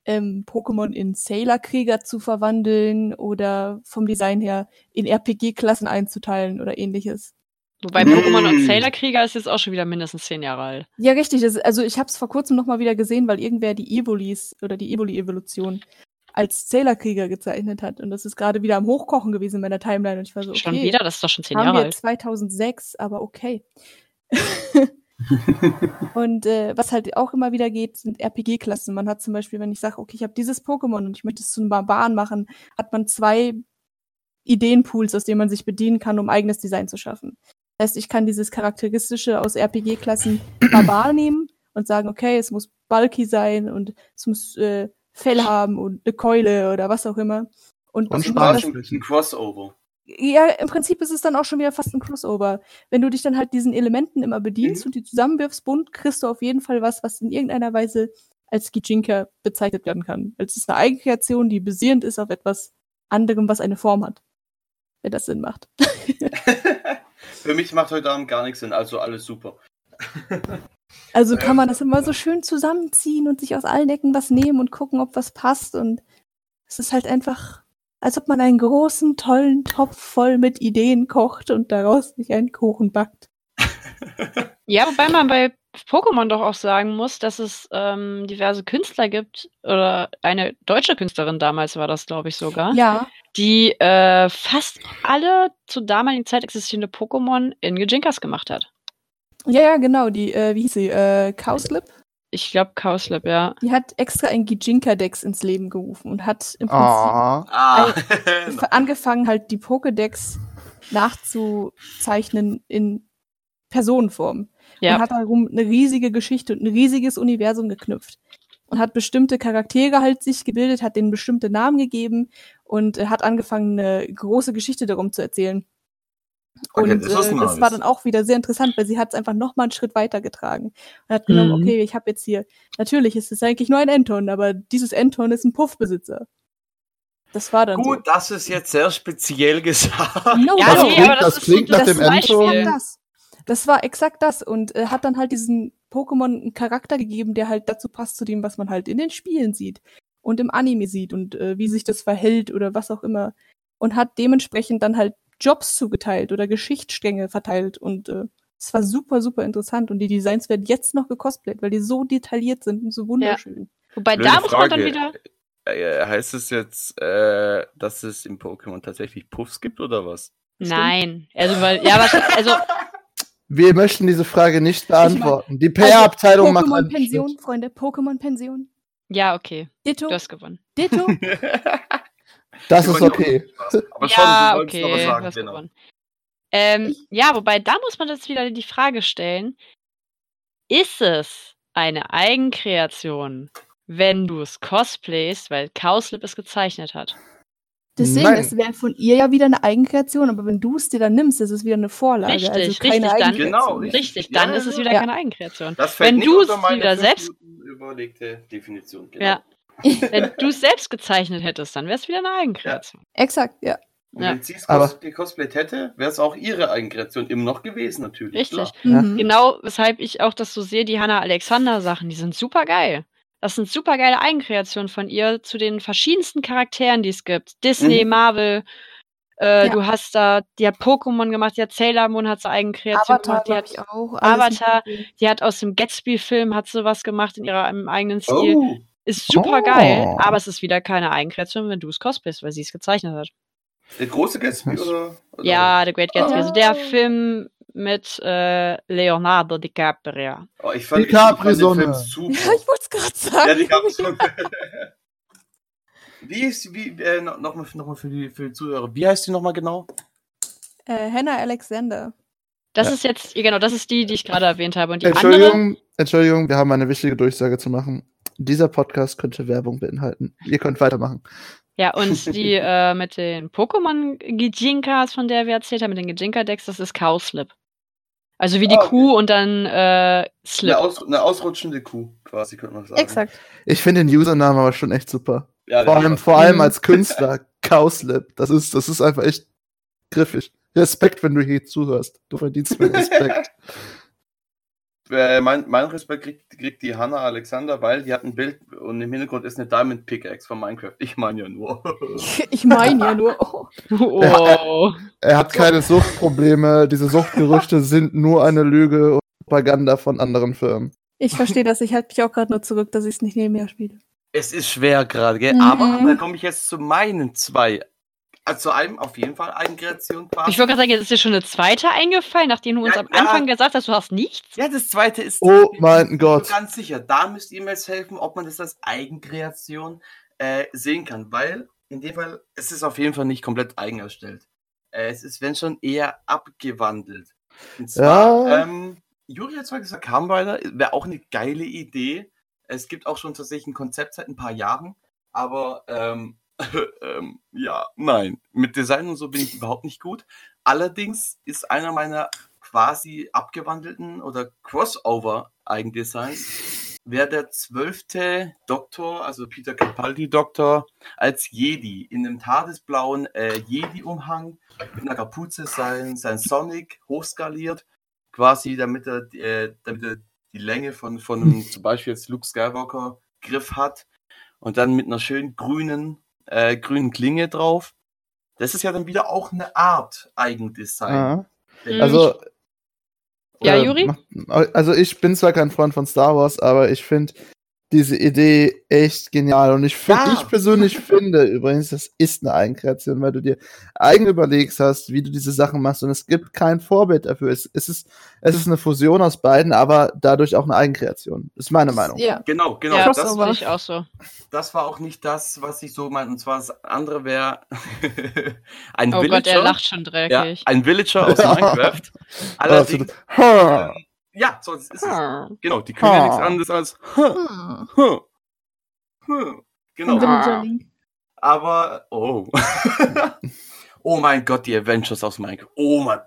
ähm, Pokémon in Sailor-Krieger zu verwandeln oder vom Design her in RPG-Klassen einzuteilen oder ähnliches. Wobei Mm. Pokémon und Sailor Krieger ist jetzt auch schon wieder mindestens zehn Jahre alt. Ja, richtig. Das, also ich habe es vor kurzem noch mal wieder gesehen, weil irgendwer die Evolis oder die Evoli-Evolution als Sailor-Krieger gezeichnet hat. Und das ist gerade wieder am Hochkochen gewesen in meiner Timeline. Und ich war so, okay, Schon wieder? Das ist doch schon zehn haben Jahre wir alt. 2006, aber okay. <laughs> und äh, was halt auch immer wieder geht, sind RPG-Klassen. Man hat zum Beispiel, wenn ich sage, okay, ich habe dieses Pokémon und ich möchte es zu einem Barbaren machen, hat man zwei Ideenpools, aus denen man sich bedienen kann, um eigenes Design zu schaffen. Das heißt, ich kann dieses Charakteristische aus RPG-Klassen mal wahrnehmen <clears throat> und sagen, okay, es muss bulky sein und es muss äh, Fell haben und eine Keule oder was auch immer. Und, Und schon ein Crossover. ja, im Prinzip ist es dann auch schon wieder fast ein Crossover. Wenn du dich dann halt diesen Elementen immer bedienst Mhm. und die zusammenwirfst bunt, kriegst du auf jeden Fall was, was in irgendeiner Weise als Gijinka bezeichnet werden kann. Es ist eine Eigenkreation, die basierend ist auf etwas anderem, was eine Form hat. Wenn das Sinn macht. <laughs> Für mich macht heute Abend gar nichts Sinn, also alles super. <laughs> Also kann man das immer so schön zusammenziehen und sich aus allen Ecken was nehmen und gucken, ob was passt. Und es ist halt einfach, als ob man einen großen, tollen Topf voll mit Ideen kocht und daraus sich einen Kuchen backt. <laughs> Ja, wobei man bei Pokémon doch auch sagen muss, dass es ähm, diverse Künstler gibt, oder eine deutsche Künstlerin damals war das, glaube ich, sogar, Ja, die äh, fast alle zur damaligen Zeit existierende Pokémon in Gijinkas gemacht hat. Ja, ja, genau. Die, äh, wie hieß sie? Äh, Cowslip? Ich glaube Cowslip, ja. Die hat extra ein Gijinka-Dex ins Leben gerufen und hat im Prinzip Ah, Ah, <laughs> angefangen, halt die Pokédex nachzuzeichnen in Personenform. Ja. Und hat darum eine riesige Geschichte und ein riesiges Universum geknüpft. Und hat bestimmte Charaktere halt sich gebildet, hat denen bestimmte Namen gegeben und äh, hat angefangen, eine große Geschichte darum zu erzählen. Okay, und das ist äh, das war dann auch wieder sehr interessant, weil sie hat es einfach noch mal einen Schritt weitergetragen. Und hat genommen, Mhm. okay, ich habe jetzt hier, natürlich ist es eigentlich nur ein Enton, aber dieses Enton ist ein Puffbesitzer. Das war dann Gut, das ist jetzt sehr speziell <laughs> gesagt. so. No, Ja, Das nee, klingt- aber das, das ist klingt so nach das dem. Endton. das. Das war exakt das und äh, hat dann halt diesen Pokémon einen Charakter gegeben, der halt dazu passt zu dem, was man halt in den Spielen sieht und im Anime sieht und äh, wie sich das verhält oder was auch immer und hat dementsprechend dann halt Jobs zugeteilt oder Geschichtsstränge verteilt und äh, es war super super interessant und die Designs werden jetzt noch gecosplayt, weil die so detailliert sind und so wunderschön. Wobei Blöde da muss man dann Frage. wieder. Äh, heißt es jetzt, äh, dass es im Pokémon tatsächlich Puffs gibt oder was? Nein. Also, weil, ja, was, also, wir möchten diese Frage nicht beantworten. Die Also, PR-Abteilung macht einen Pokémon-Pension, Schnitt. Freunde, Pokémon-Pension. ja, okay. Ditto, Du hast gewonnen. Ditto. <laughs> Das ist okay. Aber schon, ja, du wolltest okay. noch was sagen, genau. Ähm, ja, wobei da muss man jetzt wieder die Frage stellen: Ist es eine Eigenkreation, wenn du es cosplayst, weil Cowslip es gezeichnet hat? Deswegen, Nein. das wäre von ihr ja wieder eine Eigenkreation, aber wenn du es dir dann nimmst, ist es wieder eine Vorlage. Richtig, also keine richtig, dann- Genau, Eigenkreation. richtig. Richtig, dann ja, ist es wieder Ja. keine Eigenkreation. Das fällt Wenn nicht du es wieder selbst- überlegte Definition. Genau. Ja. <laughs> Wenn du es selbst gezeichnet hättest, dann wäre es wieder eine Eigenkreation. Exakt, ja. Und Ja. wenn sie es Aber- cos gecosplayt hätte, wäre es auch ihre Eigenkreation immer noch gewesen, natürlich. Richtig. Ja. Mhm. Genau, weshalb ich auch das so sehe, die Hannah Alexander Sachen, die sind super geil. Das sind super geile Eigenkreationen von ihr zu den verschiedensten Charakteren, die es gibt. Disney, Mhm. Marvel, äh, Ja. du hast da, die hat Pokémon gemacht, die hat Sailor Moon, hat sie Eigenkreation Avatar, gemacht, die hat, ich auch. Avatar, die hat aus dem Gatsby-Film hat sie was gemacht in ihrer im eigenen Stil. Oh, Ist super geil, Oh. aber es ist wieder keine Eigenkreation, wenn du es cosplayst, weil sie es gezeichnet hat. der große Gatsby oder? oder? Ja, The Great Gatsby, also der Oh. Film mit äh, Leonardo DiCaprio. Oh, ich fand, Die ich fand den. Film super. Ja, <laughs> ich wollte es gerade sagen. Ja, die Capri-Sonne. <laughs> Wie ist, wie, äh, noch, noch mal, für, die, für die Zuhörer, wie heißt die nochmal genau? äh, Hannah Alexander. Das Ja. ist jetzt, genau, das ist die, die ich gerade erwähnt habe. Und die andere, Entschuldigung, Entschuldigung, wir haben eine wichtige Durchsage zu machen. Dieser Podcast könnte Werbung beinhalten. Ihr könnt weitermachen. ja, und die <laughs> äh, mit den Pokémon-Gijinkas, von der wir erzählt haben, mit den Gijinka-Decks, das ist Cowslip. Also wie die Ah, okay. Kuh und dann äh, Slip. Eine, aus, eine ausrutschende Kuh, quasi, könnte man sagen. Exakt. Ich finde den Usernamen aber schon echt super. Ja, Vor allem, vor allem Mhm. als Künstler, <laughs> Cowslip. Das ist, das ist einfach echt griffig. Respekt, wenn du hier zuhörst. Du verdienst meinen <laughs> Respekt. Äh, mein, mein Respekt kriegt, kriegt die Hannah Alexander, weil die hat ein Bild und im Hintergrund ist eine Diamond Pickaxe von Minecraft. Ich meine ja nur. <laughs> Ich meine ja nur. Oh. Oh. Er hat keine Suchtprobleme. Diese Suchtgerüchte <laughs> sind nur eine Lüge und Propaganda von anderen Firmen. Ich verstehe das. Ich halte mich auch gerade nur zurück, dass ich es nicht nebenher spiele. es ist schwer gerade, gell? Mhm. Aber dann komme ich jetzt zu meinen zwei. Also zu einem auf jeden Fall Eigenkreation quasi. Ich wollte gerade sagen, jetzt ist dir schon eine zweite eingefallen, nachdem du uns Ja, am ja. Anfang gesagt hast, du hast nichts. ja, das zweite ist. Oh mein Ich bin Gott. mir Ganz sicher. Da müsst ihr mir jetzt helfen, ob man das als Eigenkreation äh, sehen kann. Weil in dem Fall, es ist auf jeden Fall nicht komplett eigen erstellt. Äh, es ist, wenn schon, eher abgewandelt. Und zwar, Ja. ähm, Juri hat zwar gesagt, Kammweiler wäre auch eine geile Idee. Es gibt auch schon tatsächlich ein Konzept seit ein paar Jahren, aber ähm, <laughs> ähm, ja, nein. Mit Design und so bin ich überhaupt nicht gut. Allerdings ist einer meiner quasi abgewandelten oder Crossover-Eigendesigns wäre der zwölfte Doktor, also Peter Capaldi-Doktor, als Jedi in einem tadesblauen äh, Jedi-Umhang mit einer Kapuze sein, sein Sonic hochskaliert, quasi damit er, äh, damit er die Länge von, von einem, <laughs> zum Beispiel jetzt Luke Skywalker Griff hat und dann mit einer schönen grünen, äh, grünen Klinge drauf. Das ist ja dann wieder auch eine Art Eigendesign. Ja. Mhm. Also, Ja, äh, Juri? mach- Also ich bin zwar kein Freund von Star Wars, aber ich finde diese Idee echt genial. Und ich, Ja. ich persönlich <laughs> finde übrigens, das ist eine Eigenkreation, weil du dir eigen überlegst hast, wie du diese Sachen machst. Und es gibt kein Vorbild dafür. Es, es, ist, es ist eine Fusion aus beiden, aber dadurch auch eine Eigenkreation. Ist meine Meinung. Ja. Genau, genau. ja, das, das sehe ich auch so. das war auch nicht das, was ich so meinte. Und zwar das andere wäre <laughs> ein Oh Villager. Gott, er lacht schon ja, dreckig. ein Villager aus <laughs> Minecraft. Allerdings. Ja, so ist es. Hm. Genau, die können ja nichts anderes als Hm. Genau. Aber, oh. <laughs> oh mein Gott, die Avengers aus Minecraft. Oh mein.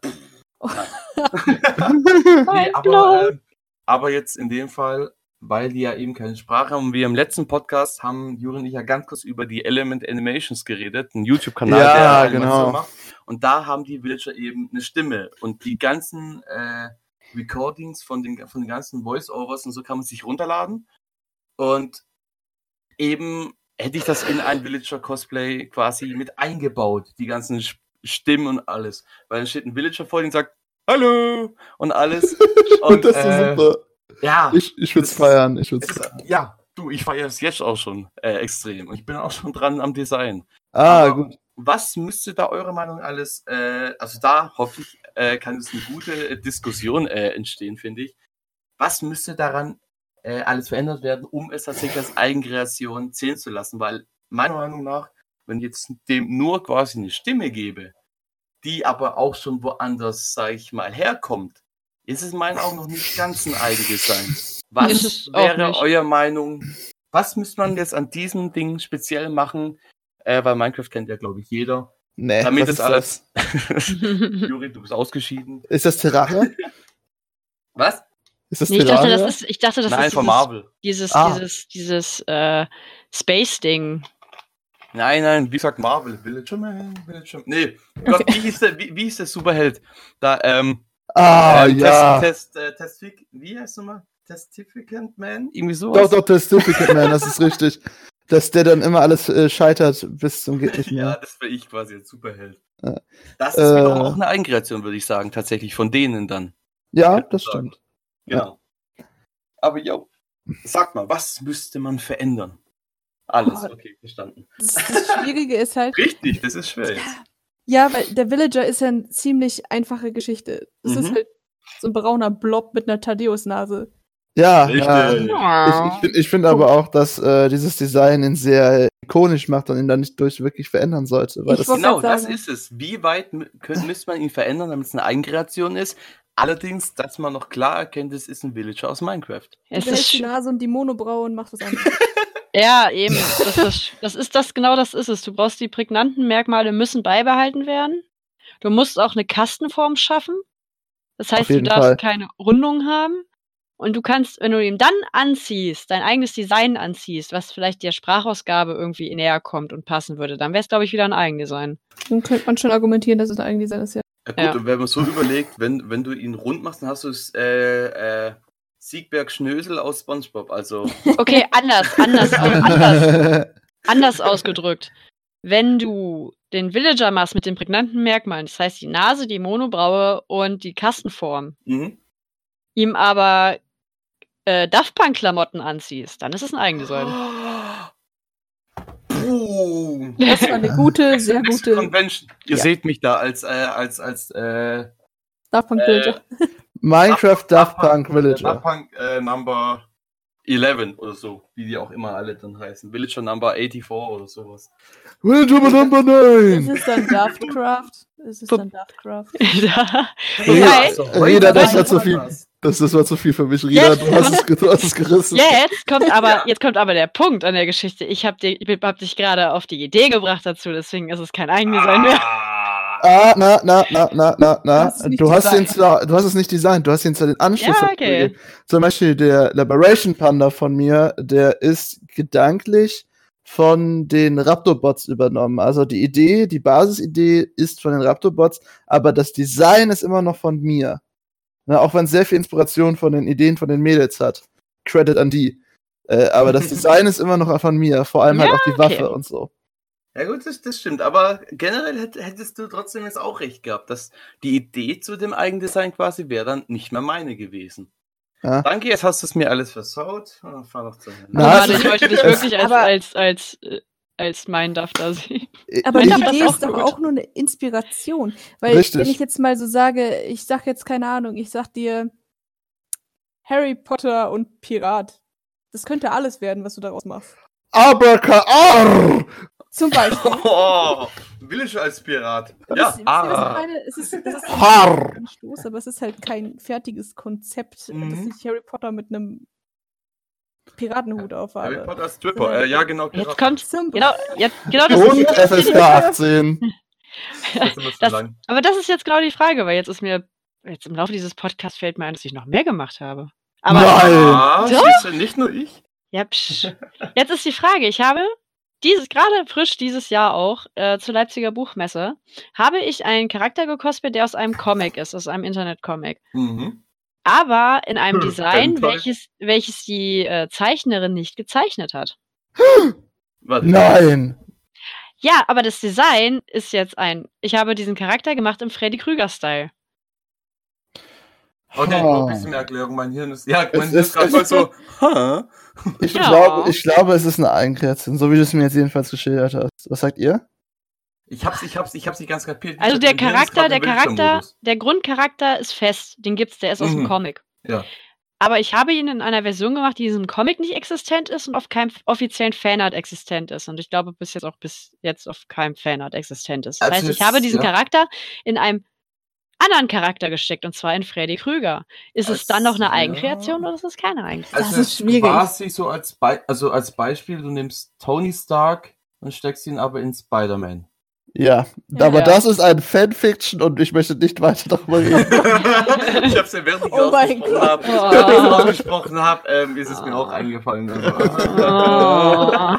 <laughs> Nee, aber, äh, aber jetzt in dem Fall, weil die ja eben keine Sprache haben, und wir im letzten Podcast haben Juri und ich ja ganz kurz über die Element Animations geredet, ein YouTube-Kanal, Ja, der genau. macht. Und da haben die Villager eben eine Stimme. Und die ganzen äh, Recordings von den, von den ganzen Voice-Overs und so kann man sich runterladen. Und eben hätte ich das in ein Villager-Cosplay quasi mit eingebaut, die ganzen Stimmen und alles. Weil dann steht ein Villager vor dir und sagt, Hallo! Und alles. <laughs> Und das ist äh, super. Ja, Ich, ich würde es feiern. Ich würd's feiern. ja, du, ich feiere es jetzt auch schon äh, extrem. Und ich bin auch schon dran am Design. Ah, aber- gut. Was müsste da eure Meinung alles, äh, also da hoffe ich, äh, kann es eine gute äh, Diskussion äh, entstehen, finde ich. Was müsste daran äh, alles verändert werden, um es tatsächlich als Eigenkreation zählen zu lassen? Weil meiner Meinung nach, wenn ich jetzt dem nur quasi eine Stimme gebe, die aber auch schon woanders, sage ich mal, herkommt, ist es in meinen Augen noch nicht ganz ein Eigendesign. Was wäre euer Meinung? Was müsste man jetzt an diesem Ding speziell machen? Äh, weil Minecraft kennt ja, glaube ich, jeder. Nee, Damit ist alles. <laughs> Juri, du bist ausgeschieden. Ist das Terraria? Was? Ist das Nee, ich dachte, das ist, ich dachte, das Nein, ist von dieses, Marvel. dieses, Ah. dieses, dieses äh, Space-Ding. Nein, nein, wie gesagt Marvel. Villager Man, Villager Man. Nee, Gott, wie hieß der, wie, wie hieß der Superheld? Da, ähm, ah, ähm, ja. Test, Test, äh, Testific, wie heißt nochmal? Testificant Man? Irgendwie Doch, sowas? doch, das Duplicate Man, das ist richtig. Dass der dann immer alles äh, scheitert bis zum geht nicht <laughs> Ja, mehr. das wäre ich quasi als Superheld. Ja. Das ist wiederum Äh. auch eine Eigenkreation, würde ich sagen, tatsächlich, von denen dann. Ja, das sagen. stimmt. Genau. Aber jo, sag mal, was müsste man verändern? Alles, Oh. okay, verstanden. Das, das Schwierige ist halt, <laughs> Richtig, das ist schwer jetzt. ja, weil der Villager ist ja eine ziemlich einfache Geschichte. Das ist Mhm. halt so ein brauner Blob mit einer Thaddeus-Nase. Ja, Richtig. ja. Ich, ich finde ich find aber auch, dass äh, dieses Design ihn sehr ikonisch macht und ihn dann nicht durch wirklich verändern sollte. Das Genau, das ist es. Wie weit könnt, müsste man ihn verändern, damit es eine Eigenkreation ist? Allerdings, dass man noch klar erkennt, es ist ein Villager aus Minecraft. Es Du ist, die Nase und die Monobraue und machst was <laughs> anderes. ja, eben. Das ist, das ist das, genau das ist es. Du brauchst die prägnanten Merkmale, müssen beibehalten werden. Du musst auch eine Kastenform schaffen. Das heißt, du darfst Fall. keine Rundung haben. Und du kannst, wenn du ihm dann anziehst, dein eigenes Design anziehst, was vielleicht der Sprachausgabe irgendwie näher kommt und passen würde, dann wäre es, glaube ich, wieder ein Eigendesign. Dann könnte man schon argumentieren, dass es ein Eigendesign ist, ja. Ja, gut, Ja. und wenn man so überlegt, wenn, wenn du ihn rund machst, dann hast du es äh, äh, Siegberg Schnösel aus Spongebob. Also, <laughs> Okay, anders, anders, anders, anders ausgedrückt. Wenn du den Villager machst mit den prägnanten Merkmalen, das heißt die Nase, die Monobraue und die Kastenform, mhm. ihm aber äh, Daft Punk-Klamotten anziehst, dann ist es ein Eigendesign. <gasps> Puh. Das war eine gute, sehr gute Convention. Ihr Ja. seht mich da als, äh, als, als, äh, Daft Punk Villager. <laughs> Minecraft Daft Punk äh, Villager. Daft Punk äh, Number 11 oder so, wie die auch immer alle dann heißen. Villager Number 84 oder sowas. Villager Number Ist 9! <laughs> es dann Daftcraft? Ist es <laughs> dann Daftcraft? Ja. Also, heute das war war zu viel. was. Das, das war zu viel für mich, Reda. Du hast es, <laughs> du hast es gerissen. Jetzt kommt aber, jetzt kommt aber der Punkt an der Geschichte. Ich habe hab dich gerade auf die Idee gebracht dazu, deswegen ist es kein Eigendesign mehr. Ah, Ah, na, na, na, na, na, na. hast es nicht Du hast den designt. zwar, du hast es nicht designt, du hast den zwar den Anschluss. Ja, okay. Zum Beispiel der Liberation Panda von mir, der ist gedanklich von den Raptorbots übernommen. Also die Idee, die Basisidee ist von den Raptorbots, aber das Design ist immer noch von mir. Na, auch wenn es sehr viel Inspiration von den Ideen von den Mädels hat. Credit an die. Äh, aber das <laughs> Design ist immer noch von mir, vor allem halt Ja, auch die Waffe okay. und so. Ja gut, das, das stimmt. Aber generell hätt, hättest du trotzdem jetzt auch recht gehabt, dass die Idee zu dem Eigendesign quasi wäre dann nicht mehr meine gewesen. Ja. Danke, jetzt hast du es mir alles versaut. Ah, fahr doch zu Hause. Na, es- ich wollte <laughs> dich wirklich als, aber- als, als, äh, als mein Duff da sehen. Aber Ich- die Idee ist doch auch nur eine Inspiration. Weil, Richtig. wenn ich jetzt mal so sage, ich sag jetzt keine Ahnung, ich sag dir Harry Potter und Pirat. Das könnte alles werden, was du daraus machst. Abracadabra! Zum Beispiel. <laughs> Oh, <laughs> Village als Pirat. Ja, Das, ah. meine, es ist, das ist ein. Anstoß, aber es ist halt kein fertiges Konzept, Mhm. dass ich Harry Potter mit einem Piratenhut Harry aufhabe. Potter Stripper. Äh, ja, genau. Jetzt kommt, Zum genau, jetzt, genau das Und ist, FSK 18. <laughs> Das aber das ist jetzt genau die Frage, weil jetzt ist mir, jetzt im Laufe dieses Podcasts fällt mir ein, dass ich noch mehr gemacht habe. Aber, Nein. Ah, Doch. siehst du, nicht nur ich. ja, psch. Jetzt ist die Frage, ich habe dieses, gerade frisch dieses Jahr auch, äh, zur Leipziger Buchmesse, habe ich einen Charakter gekostet, der aus einem Comic ist, aus einem Internet-Comic. Mhm. Aber in einem Hm, Design, welches, welches die äh, Zeichnerin nicht gezeichnet hat. Nein. Ja, aber das Design ist jetzt ein. Ich habe diesen Charakter gemacht im Freddy Krüger-Style. Okay, Ha. noch ein bisschen mehr Erklärung. Mein Hirn ist. Ja, mein Es Hirn ist ist- gerade voll so. Hä? Ich, Ja. glaube, ich glaube, es ist eine Eigenkreation, so wie du es mir jetzt jedenfalls geschildert hast. Was sagt ihr? Ich hab's, ich hab's, ich hab's nicht ganz kapiert. Also der Charakter, der Charakter, der Grundcharakter ist fest. Den gibt's, der ist aus dem Mhm. Comic. Ja. Aber ich habe ihn in einer Version gemacht, die in diesem Comic nicht existent ist und auf keinem offiziellen Fanart existent ist. Und ich glaube, bis jetzt auch bis jetzt auf keinem Fanart existent ist. Das Also heißt, ich jetzt- habe diesen ja. Charakter in einem anderen Charakter gesteckt, und zwar in Freddy Krüger. Ist es Als- dann noch eine ja. Eigenkreation oder ist es keine Eigenkreation? Das Also ist schwierig. Quasi so als, Be also als Beispiel, du nimmst Tony Stark und steckst ihn aber in Spider-Man. Ja, Ja. aber Ja. das ist ein Fanfiction und ich möchte nicht weiter darüber <laughs> reden. ich hab's ja während ich Oh mein ausgesprochen Gott. habe, Oh. ausgesprochen habe, ähm, ist es mir auch eingefallen. Also. <laughs> Oh.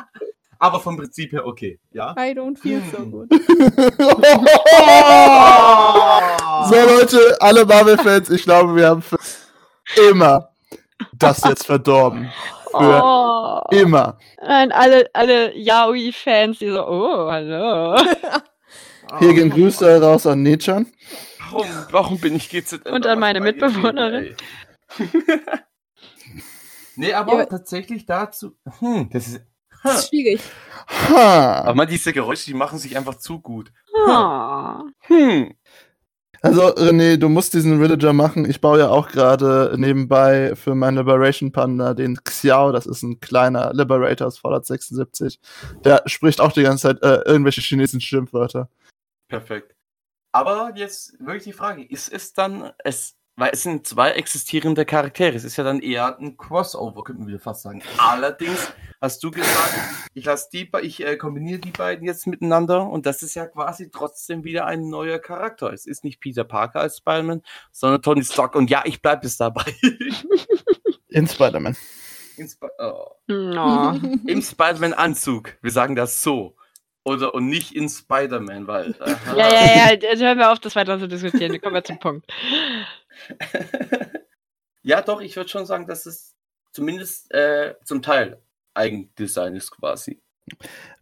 Aber vom Prinzip her okay, ja? I don't feel so Hm. good. <laughs> so Leute, alle Marvel-Fans, ich glaube, wir haben für immer das jetzt verdorben. Für Oh. immer. Nein, alle, alle Yaoi-Fans, die so, oh, hallo. <laughs> Hier gehen Grüße raus an Nechan. Warum, warum bin ich GZM? Und an meine Mitbewohnerin. <laughs> nee, aber Ja. tatsächlich dazu. Hm, das ist. Das ist schwierig. Aber Ha. man, diese Geräusche, die machen sich einfach zu gut. Oh. Hm. Also, René, du musst diesen Villager machen. Ich baue ja auch gerade nebenbei für meinen Liberation Panda den Xiao. Das ist ein kleiner Liberator aus Fallout 76. Der spricht auch die ganze Zeit äh, irgendwelche chinesischen Schimpfwörter. Perfekt. Aber jetzt wirklich die Frage, ist es dann, es, weil es sind zwei existierende Charaktere, es ist ja dann eher ein Crossover, könnten wir fast sagen. Allerdings hast du gesagt, ich lasse die, ich äh, kombiniere die beiden jetzt miteinander und das ist ja quasi trotzdem wieder ein neuer Charakter. Es ist nicht Peter Parker als Spider-Man, sondern Tony Stark und ja, ich bleibe es dabei. <laughs> In Spider-Man. In Sp oh. No. <laughs> Im Spider-Man-Anzug, wir sagen das so. Oder und nicht in Spider-Man, weil. aha. Ja, ja, ja, jetzt hören wir auf, das weiter zu diskutieren. Wir kommen wir zum Punkt. <laughs> ja, doch, ich würde schon sagen, dass es zumindest äh, zum Teil Eigendesign ist quasi.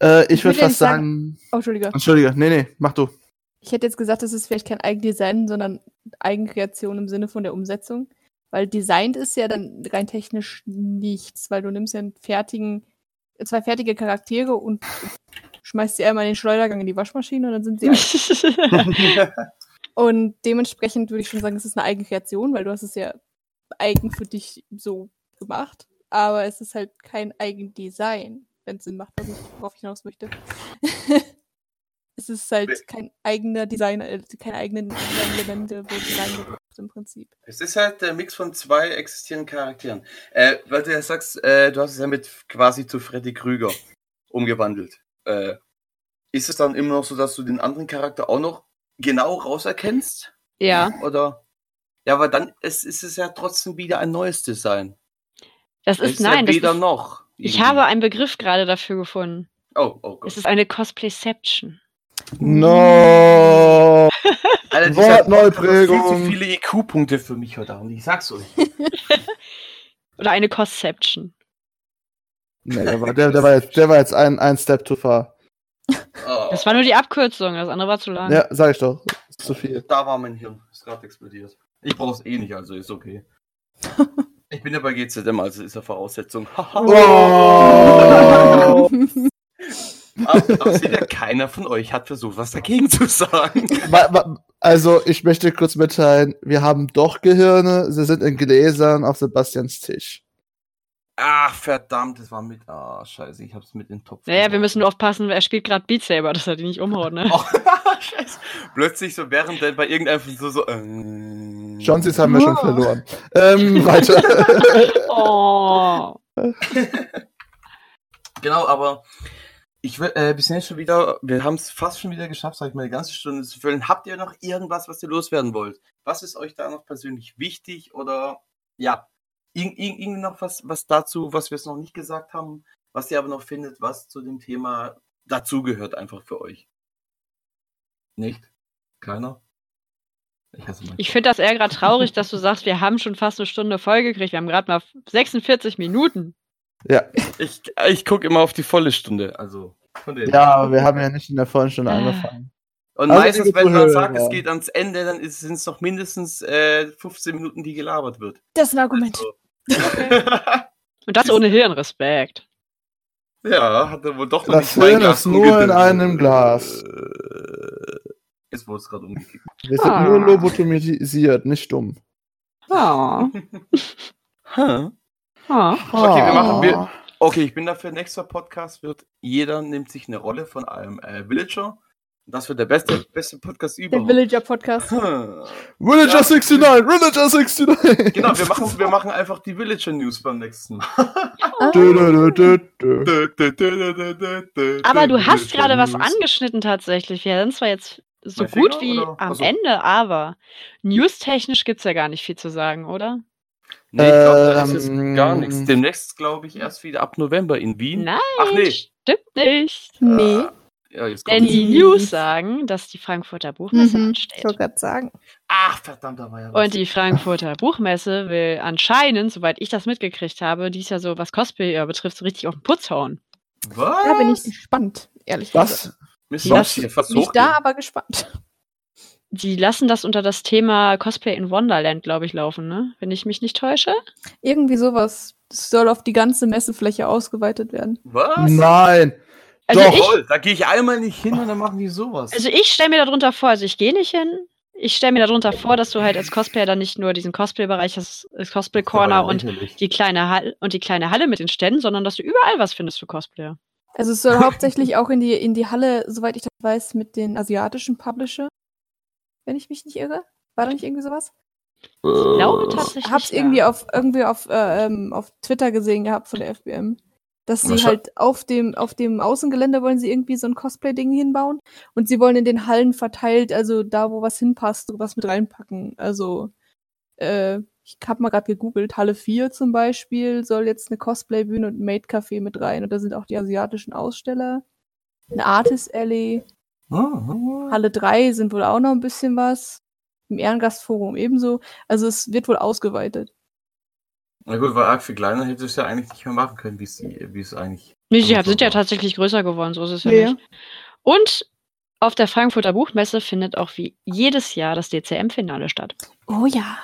Äh, ich würde würd fast ja sagen. Oh, Entschuldige. Entschuldige, nee, nee, mach du. Ich hätte jetzt gesagt, das ist vielleicht kein Eigendesign, sondern Eigenkreation im Sinne von der Umsetzung. Weil designt ist ja dann rein technisch nichts, weil du nimmst ja einen fertigen, zwei fertige Charaktere und schmeißt sie einmal in den Schleudergang in die Waschmaschine und dann sind sie. <laughs> <laughs> Und dementsprechend würde ich schon sagen, es ist eine Eigenkreation, weil du hast es ja eigen für dich so gemacht. aber es ist halt kein Eigendesign, wenn es Sinn macht, was ich, worauf ich hinaus möchte. <laughs> es ist halt kein eigener Designer, äh, keine eigenen Elemente wurden reingebracht im Prinzip. Es ist halt der Mix von zwei existierenden Charakteren. Äh, weil du ja sagst, äh, du hast es ja mit quasi zu Freddy Krüger umgewandelt. Äh, ist es dann immer noch so, dass du den anderen Charakter auch noch genau rauserkennst? Ja, Oder? Ja, aber dann ist, ist es ja trotzdem wieder ein neues Design. das Es ist, nein, ja das weder ist, noch. ich irgendwie. habe einen Begriff gerade dafür gefunden. Oh, oh Gott. Es ist eine Cosplayception. No! <laughs> Alter, Wortneuprägung. Viel zu viele IQ-Punkte für mich heute Abend. Ich sag's euch. <laughs> Oder eine Cosception. Nee, der war, der, der war jetzt, der war jetzt ein, ein Step too far. Das war nur die Abkürzung, das andere war zu lang. Ja, sag ich doch. Ist zu viel. da war mein Hirn. Ist gerade explodiert. Ich brauch's eh nicht, also ist okay. <laughs> Ich bin ja bei GZM, also ist ja Voraussetzung. <laughs> Oh. aber, aber <laughs> seht ihr, keiner von euch hat versucht, was dagegen zu sagen. Also, ich möchte kurz mitteilen, wir haben doch Gehirne, sie sind in Gläsern auf Sebastians Tisch. Ach, verdammt, das war mit. Ah, scheiße, ich hab's mit in den Topf. Naja, wir geworfen. müssen nur aufpassen, er spielt gerade Beat Saber, dass er die nicht umhaut, ne? <laughs> Oh, <laughs> scheiße. Plötzlich so während der bei irgendeinem so so. Äh, Johnsys haben wir schon verloren. Ähm, <laughs> weiter. Oh. Genau, aber ich will, äh, wir sind jetzt schon wieder, wir haben es fast schon wieder geschafft, sag ich mal, eine ganze Stunde zu füllen. Habt ihr noch irgendwas, was ihr loswerden wollt? Was ist euch da noch persönlich wichtig oder ja, irg irg irgendwie noch was, was dazu, was wir es noch nicht gesagt haben, was ihr aber noch findet, was zu dem Thema dazugehört einfach für euch? Nicht? Keiner? Ich Ich finde das eher gerade traurig, dass du sagst, wir haben schon fast eine Stunde voll gekriegt. Wir haben gerade mal 46 Minuten. ja. Ich, ich gucke immer auf die volle Stunde, also ja, aber wir haben ja nicht in der vollen Stunde Ah. angefangen. Und Also, meistens, wenn man sagt, es geht ans Ende, dann sind es noch mindestens äh, 15 Minuten, die gelabert wird. Das ist ein Argument. Also, Und das ohne Hirnrespekt. ja, hat er wohl doch noch Das Hirn ist nur in einem Glas. Äh, Jetzt wurde es gerade umgekippt. Wir sind Ah. nur lobotomisiert, nicht dumm. Oh. <laughs> Huh? Oh. Okay, wir machen- wir- Ah. Okay, ich bin dafür, nächster Podcast wird, jeder nimmt sich eine Rolle von einem äh, Villager. Das wird der beste, <clears throat> beste Podcast Der überhaupt. Villager Podcast. <laughs> Villager Ja. 69! Villager 69! Genau, wir machen, wir machen einfach die Villager News beim nächsten Mal. Aber du hast gerade was angeschnitten tatsächlich. Wir sind zwar jetzt so Mein gut Finger, wie oder? am Ach so. Ende, aber newstechnisch gibt's ja gar nicht viel zu sagen, oder? Nee, ich glaube, das ist Ähm, gar nichts. Demnächst, glaube ich, erst wieder ab November in Wien. Nein, Ach nee. stimmt nicht. Nee. Ja, jetzt Denn die News sagen, dass die Frankfurter Buchmesse Mhm. Ich ansteht. wollte gerade sagen. Ach, verdammt, da war ja was. Und die Frankfurter Buchmesse will anscheinend, soweit ich das mitgekriegt habe, dies Jahr so, was Cosplay betrifft, so richtig auf den Putz hauen. Was? Da bin ich gespannt, ehrlich gesagt. Was? Miss Was? Sophie, fast Nicht da, aber gespannt. Die lassen das unter das Thema Cosplay in Wonderland, glaube ich, laufen, ne? Wenn ich mich nicht täusche. Irgendwie sowas. Das soll auf die ganze Messefläche ausgeweitet werden. Was? Nein! Also Doch. ich, da gehe ich einmal nicht hin und dann machen die sowas. also ich stelle mir darunter vor, also ich gehe nicht hin. Ich stelle mir darunter vor, dass du halt als Cosplayer dann nicht nur diesen Cosplay-Bereich hast, das Cosplay-Corner und die kleine Halle und die kleine Halle mit den Ständen, sondern dass du überall was findest für Cosplayer. Also es soll hauptsächlich auch in die, in die Halle, soweit ich das weiß, mit den asiatischen Publisher. Wenn ich mich nicht irre. War da nicht irgendwie sowas? Ich glaube tatsächlich. Ich hab's ja. irgendwie auf irgendwie auf, äh, ähm, auf Twitter gesehen gehabt von der FBM. Dass sie halt auf dem, auf dem Außengelände wollen sie irgendwie so ein Cosplay-Ding hinbauen. Und sie wollen in den Hallen verteilt, also da, wo was hinpasst, was mit reinpacken. Also, äh, ich hab mal gerade gegoogelt, Halle 4 zum Beispiel soll jetzt eine Cosplay-Bühne und ein Maid-Café mit rein. Und da sind auch die asiatischen Aussteller. Eine Artist Alley. Halle 3 sind wohl auch noch ein bisschen was. Im Ehrengastforum ebenso. Also es wird wohl ausgeweitet. Na gut, weil arg viel kleiner hätte es ja eigentlich nicht mehr machen können, wie es wie es eigentlich. Nee, sie sind ja tatsächlich größer geworden, so ist es ja Ja. nicht. Und auf der Frankfurter Buchmesse findet auch wie jedes Jahr das DCM-Finale statt. Oh ja.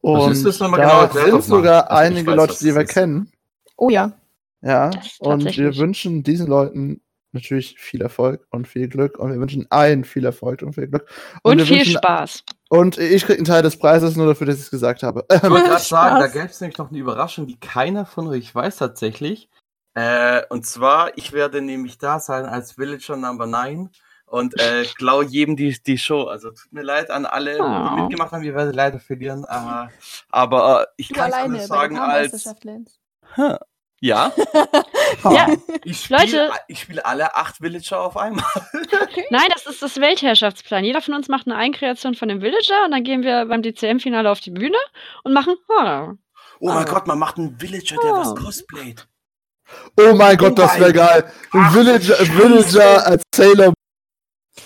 Und Was ist das nochmal da genau? Sind sogar einige weiß, Leute, die wir ist. kennen. Oh ja. Ja, und wir wünschen diesen Leuten natürlich viel Erfolg und viel Glück. Und wir wünschen allen viel Erfolg und viel Glück. Und, wir viel wünschen- Spaß. Und ich krieg einen Teil des Preises nur dafür, dass ich es gesagt habe. Ich wollte <laughs> gerade sagen, da gäbe es nämlich noch eine Überraschung, die keiner von euch weiß tatsächlich. Äh, und zwar, ich werde nämlich da sein als Villager Number 9 und äh, klau jedem die, die Show. Also tut mir leid an alle, Oh. die mitgemacht haben, wir werden leider verlieren. Äh, aber äh, ich kann es sagen als. Lance. Ja, <laughs> Ja, ich spiele Leute. ich spiele alle acht Villager auf einmal. Nein, das ist das Weltherrschaftsplan. Jeder von uns macht eine Eigenkreation von dem Villager und dann gehen wir beim DCM-Finale auf die Bühne und machen Horror. Oh mein Ah. Gott, man macht einen Villager, der Oh. was cosplayt. Oh mein Gott, das wäre geil. Ein Villager, ein. Villager als Sailor.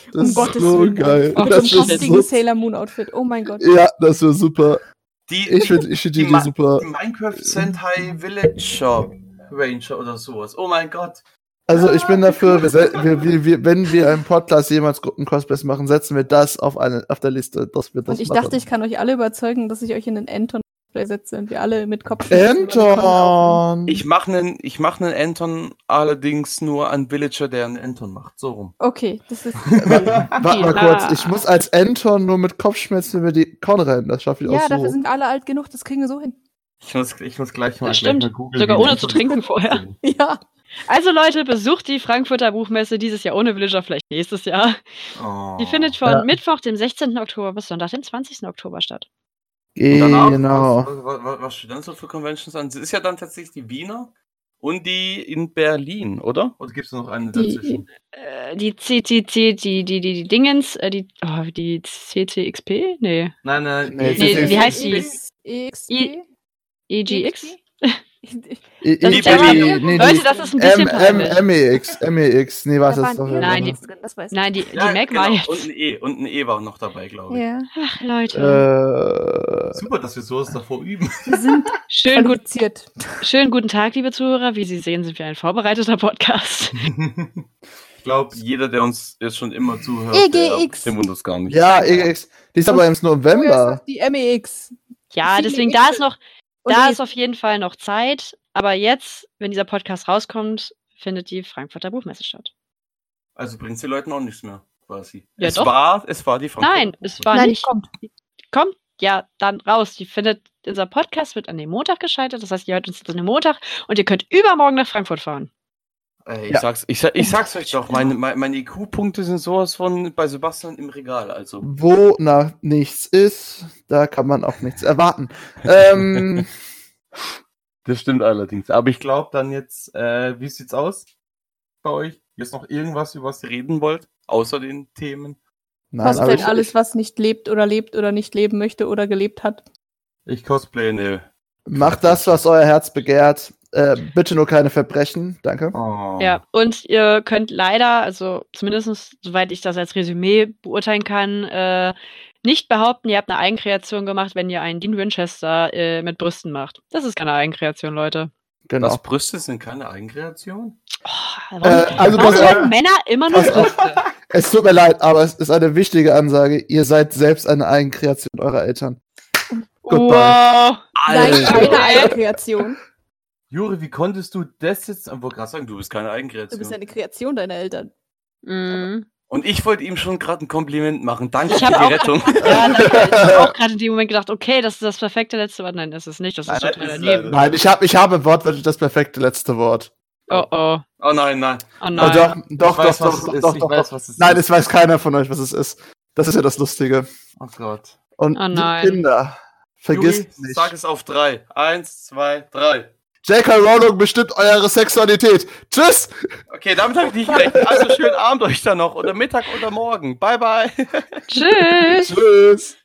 Das Um ist Gottes so Willen. geil. Oh, Mit das so so, Sailor Moon Outfit. Oh mein Gott. ja, das wäre super. Die, Ich finde ich find die, Die Ma- super. die Minecraft Sentai Villager Ranger oder sowas. Oh mein Gott. Also ich bin dafür, wir, wir, wir, wir, wenn wir im Podcast jemals Gruppen-Cosplays machen, setzen wir das auf, eine, auf der Liste, dass wir das Und ich machen. dachte, ich kann euch alle überzeugen, dass ich euch in den Anton setze und wir alle mit Kopf. Anton! Ich mache einen, ich mache einen Anton allerdings nur an Villager, der einen Anton macht. So rum. Okay, das ist. <laughs> Warte mal Ja. kurz, ich muss als Anton nur mit Kopfschmerzen über die Korn rennen, das schaffe ich ja, auch dafür so. sind alle alt genug, das kriegen wir so hin. Ich muss, ich muss gleich mal, Das gleich stimmt. mal googeln. Sogar ohne zu trinken vorher. <laughs> Ja. Also Leute, besucht die Frankfurter Buchmesse dieses Jahr ohne Villager, vielleicht nächstes Jahr. Oh. Die findet von Ja. Mittwoch, dem 16. Oktober bis Sonntag, dem 20. Oktober statt. Danach, Genau. Was, was, was, steht dann so für Conventions an? Es ist ja dann tatsächlich die Wiener und die in Berlin, oder? Oder gibt es noch eine Die- dazwischen? Äh, die CCC, die, die, die, die Dingens, äh, die, oh, die CCXP? Nee. Nein, nein. Nee, Nee, wie heißt die? X- EXP? I- EGX? I- immer- nee, Leute, die- das ist ein bisschen. MEX, MEX, nee, was ist doch Nein, die-. Nein, die, Ja, die Mac genau. war jetzt. Und ein E. Und ein E war noch dabei, glaube ich. Ja, Ach, Leute. Äh, Super, dass wir sowas davor üben. <laughs> wir sind Schönen, gut, schönen guten Tag, liebe Zuhörer. Wie Sie sehen, sind wir ein vorbereiteter Podcast. ich glaube, jeder, der uns jetzt schon immer zuhört, EGX. der, der wundert es gar nicht. ja, EX, die ist aber im November. Die MEX. Ja, deswegen, da ist noch, Und da ist auf jeden Fall noch Zeit. Aber jetzt, wenn dieser Podcast rauskommt, findet die Frankfurter Buchmesse statt. Also bringt den Leuten auch nichts mehr, quasi. Ja, es doch. war, es war die Frankfurter Nein, es war Nein, nicht. kommt. Kommt ja dann raus. Die findet, unser Podcast wird an dem Montag geschaltet. Das heißt, ihr hört uns jetzt an dem Montag und ihr könnt übermorgen nach Frankfurt fahren. Ey, ich, Ja. sag's, ich, ich sag's euch doch, meine, meine, meine IQ-Punkte sind sowas von bei Sebastian im Regal. Also, Wo nach nichts ist, da kann man auch nichts erwarten. <laughs> ähm, das stimmt allerdings. Aber ich glaube dann jetzt, äh, wie sieht's aus bei euch? Ist noch irgendwas, über was ihr reden wollt? Außer den Themen? nein, Cosplay ich, alles, was nicht lebt oder lebt oder nicht leben möchte oder gelebt hat. Ich cosplay eine. macht das, was euer Herz begehrt. Äh, bitte nur keine Verbrechen, danke. Oh. Ja, und ihr könnt leider, also zumindest soweit ich das als Resümee beurteilen kann, äh, nicht behaupten, ihr habt eine Eigenkreation gemacht, wenn ihr einen Dean Winchester äh, mit Brüsten macht. Das ist keine Eigenkreation, Leute. Genau. Was Brüste sind keine Eigenkreation? Oh, warum, Äh, also warum haben Männer immer nur auf. Brüste? Es tut mir leid, aber es ist eine wichtige Ansage. Ihr seid selbst eine Eigenkreation eurer Eltern. Goodbye. Wow. Nein, Alter. keine Eigenkreation. <laughs> Juri, wie konntest du das jetzt? Ich wollte gerade sagen, du bist keine Du Eigenkreation. bist eine Kreation deiner Eltern. Mhm. Und ich wollte ihm schon gerade ein Kompliment machen. Danke Ich für hab die auch- Rettung. <laughs> Ja, danke. <laughs> Ich habe auch gerade in dem Moment gedacht, okay, das ist das perfekte letzte Wort. Nein, das ist nicht. Das ist Nein, total das ist daneben. Nein, ich habe ich hab wortwörtlich das perfekte letzte Wort. Oh oh. Oh nein, nein. Oh Oh, nein. doch, doch, ich weiß, doch, was doch, es doch, ist. doch, doch, weiß, doch. Nein, es weiß keiner von euch, was es ist. Das ist ja das Lustige. Oh Gott. Und Oh. Kinder, vergisst Juri, nicht. sag es auf drei. Eins, zwei, drei. J.K. Rowling bestimmt eure Sexualität. Tschüss! Okay, damit habe ich nicht gerechnet. Also schönen Abend euch dann noch. Oder Mittag oder Morgen. Bye, bye. Tschüss. Tschüss!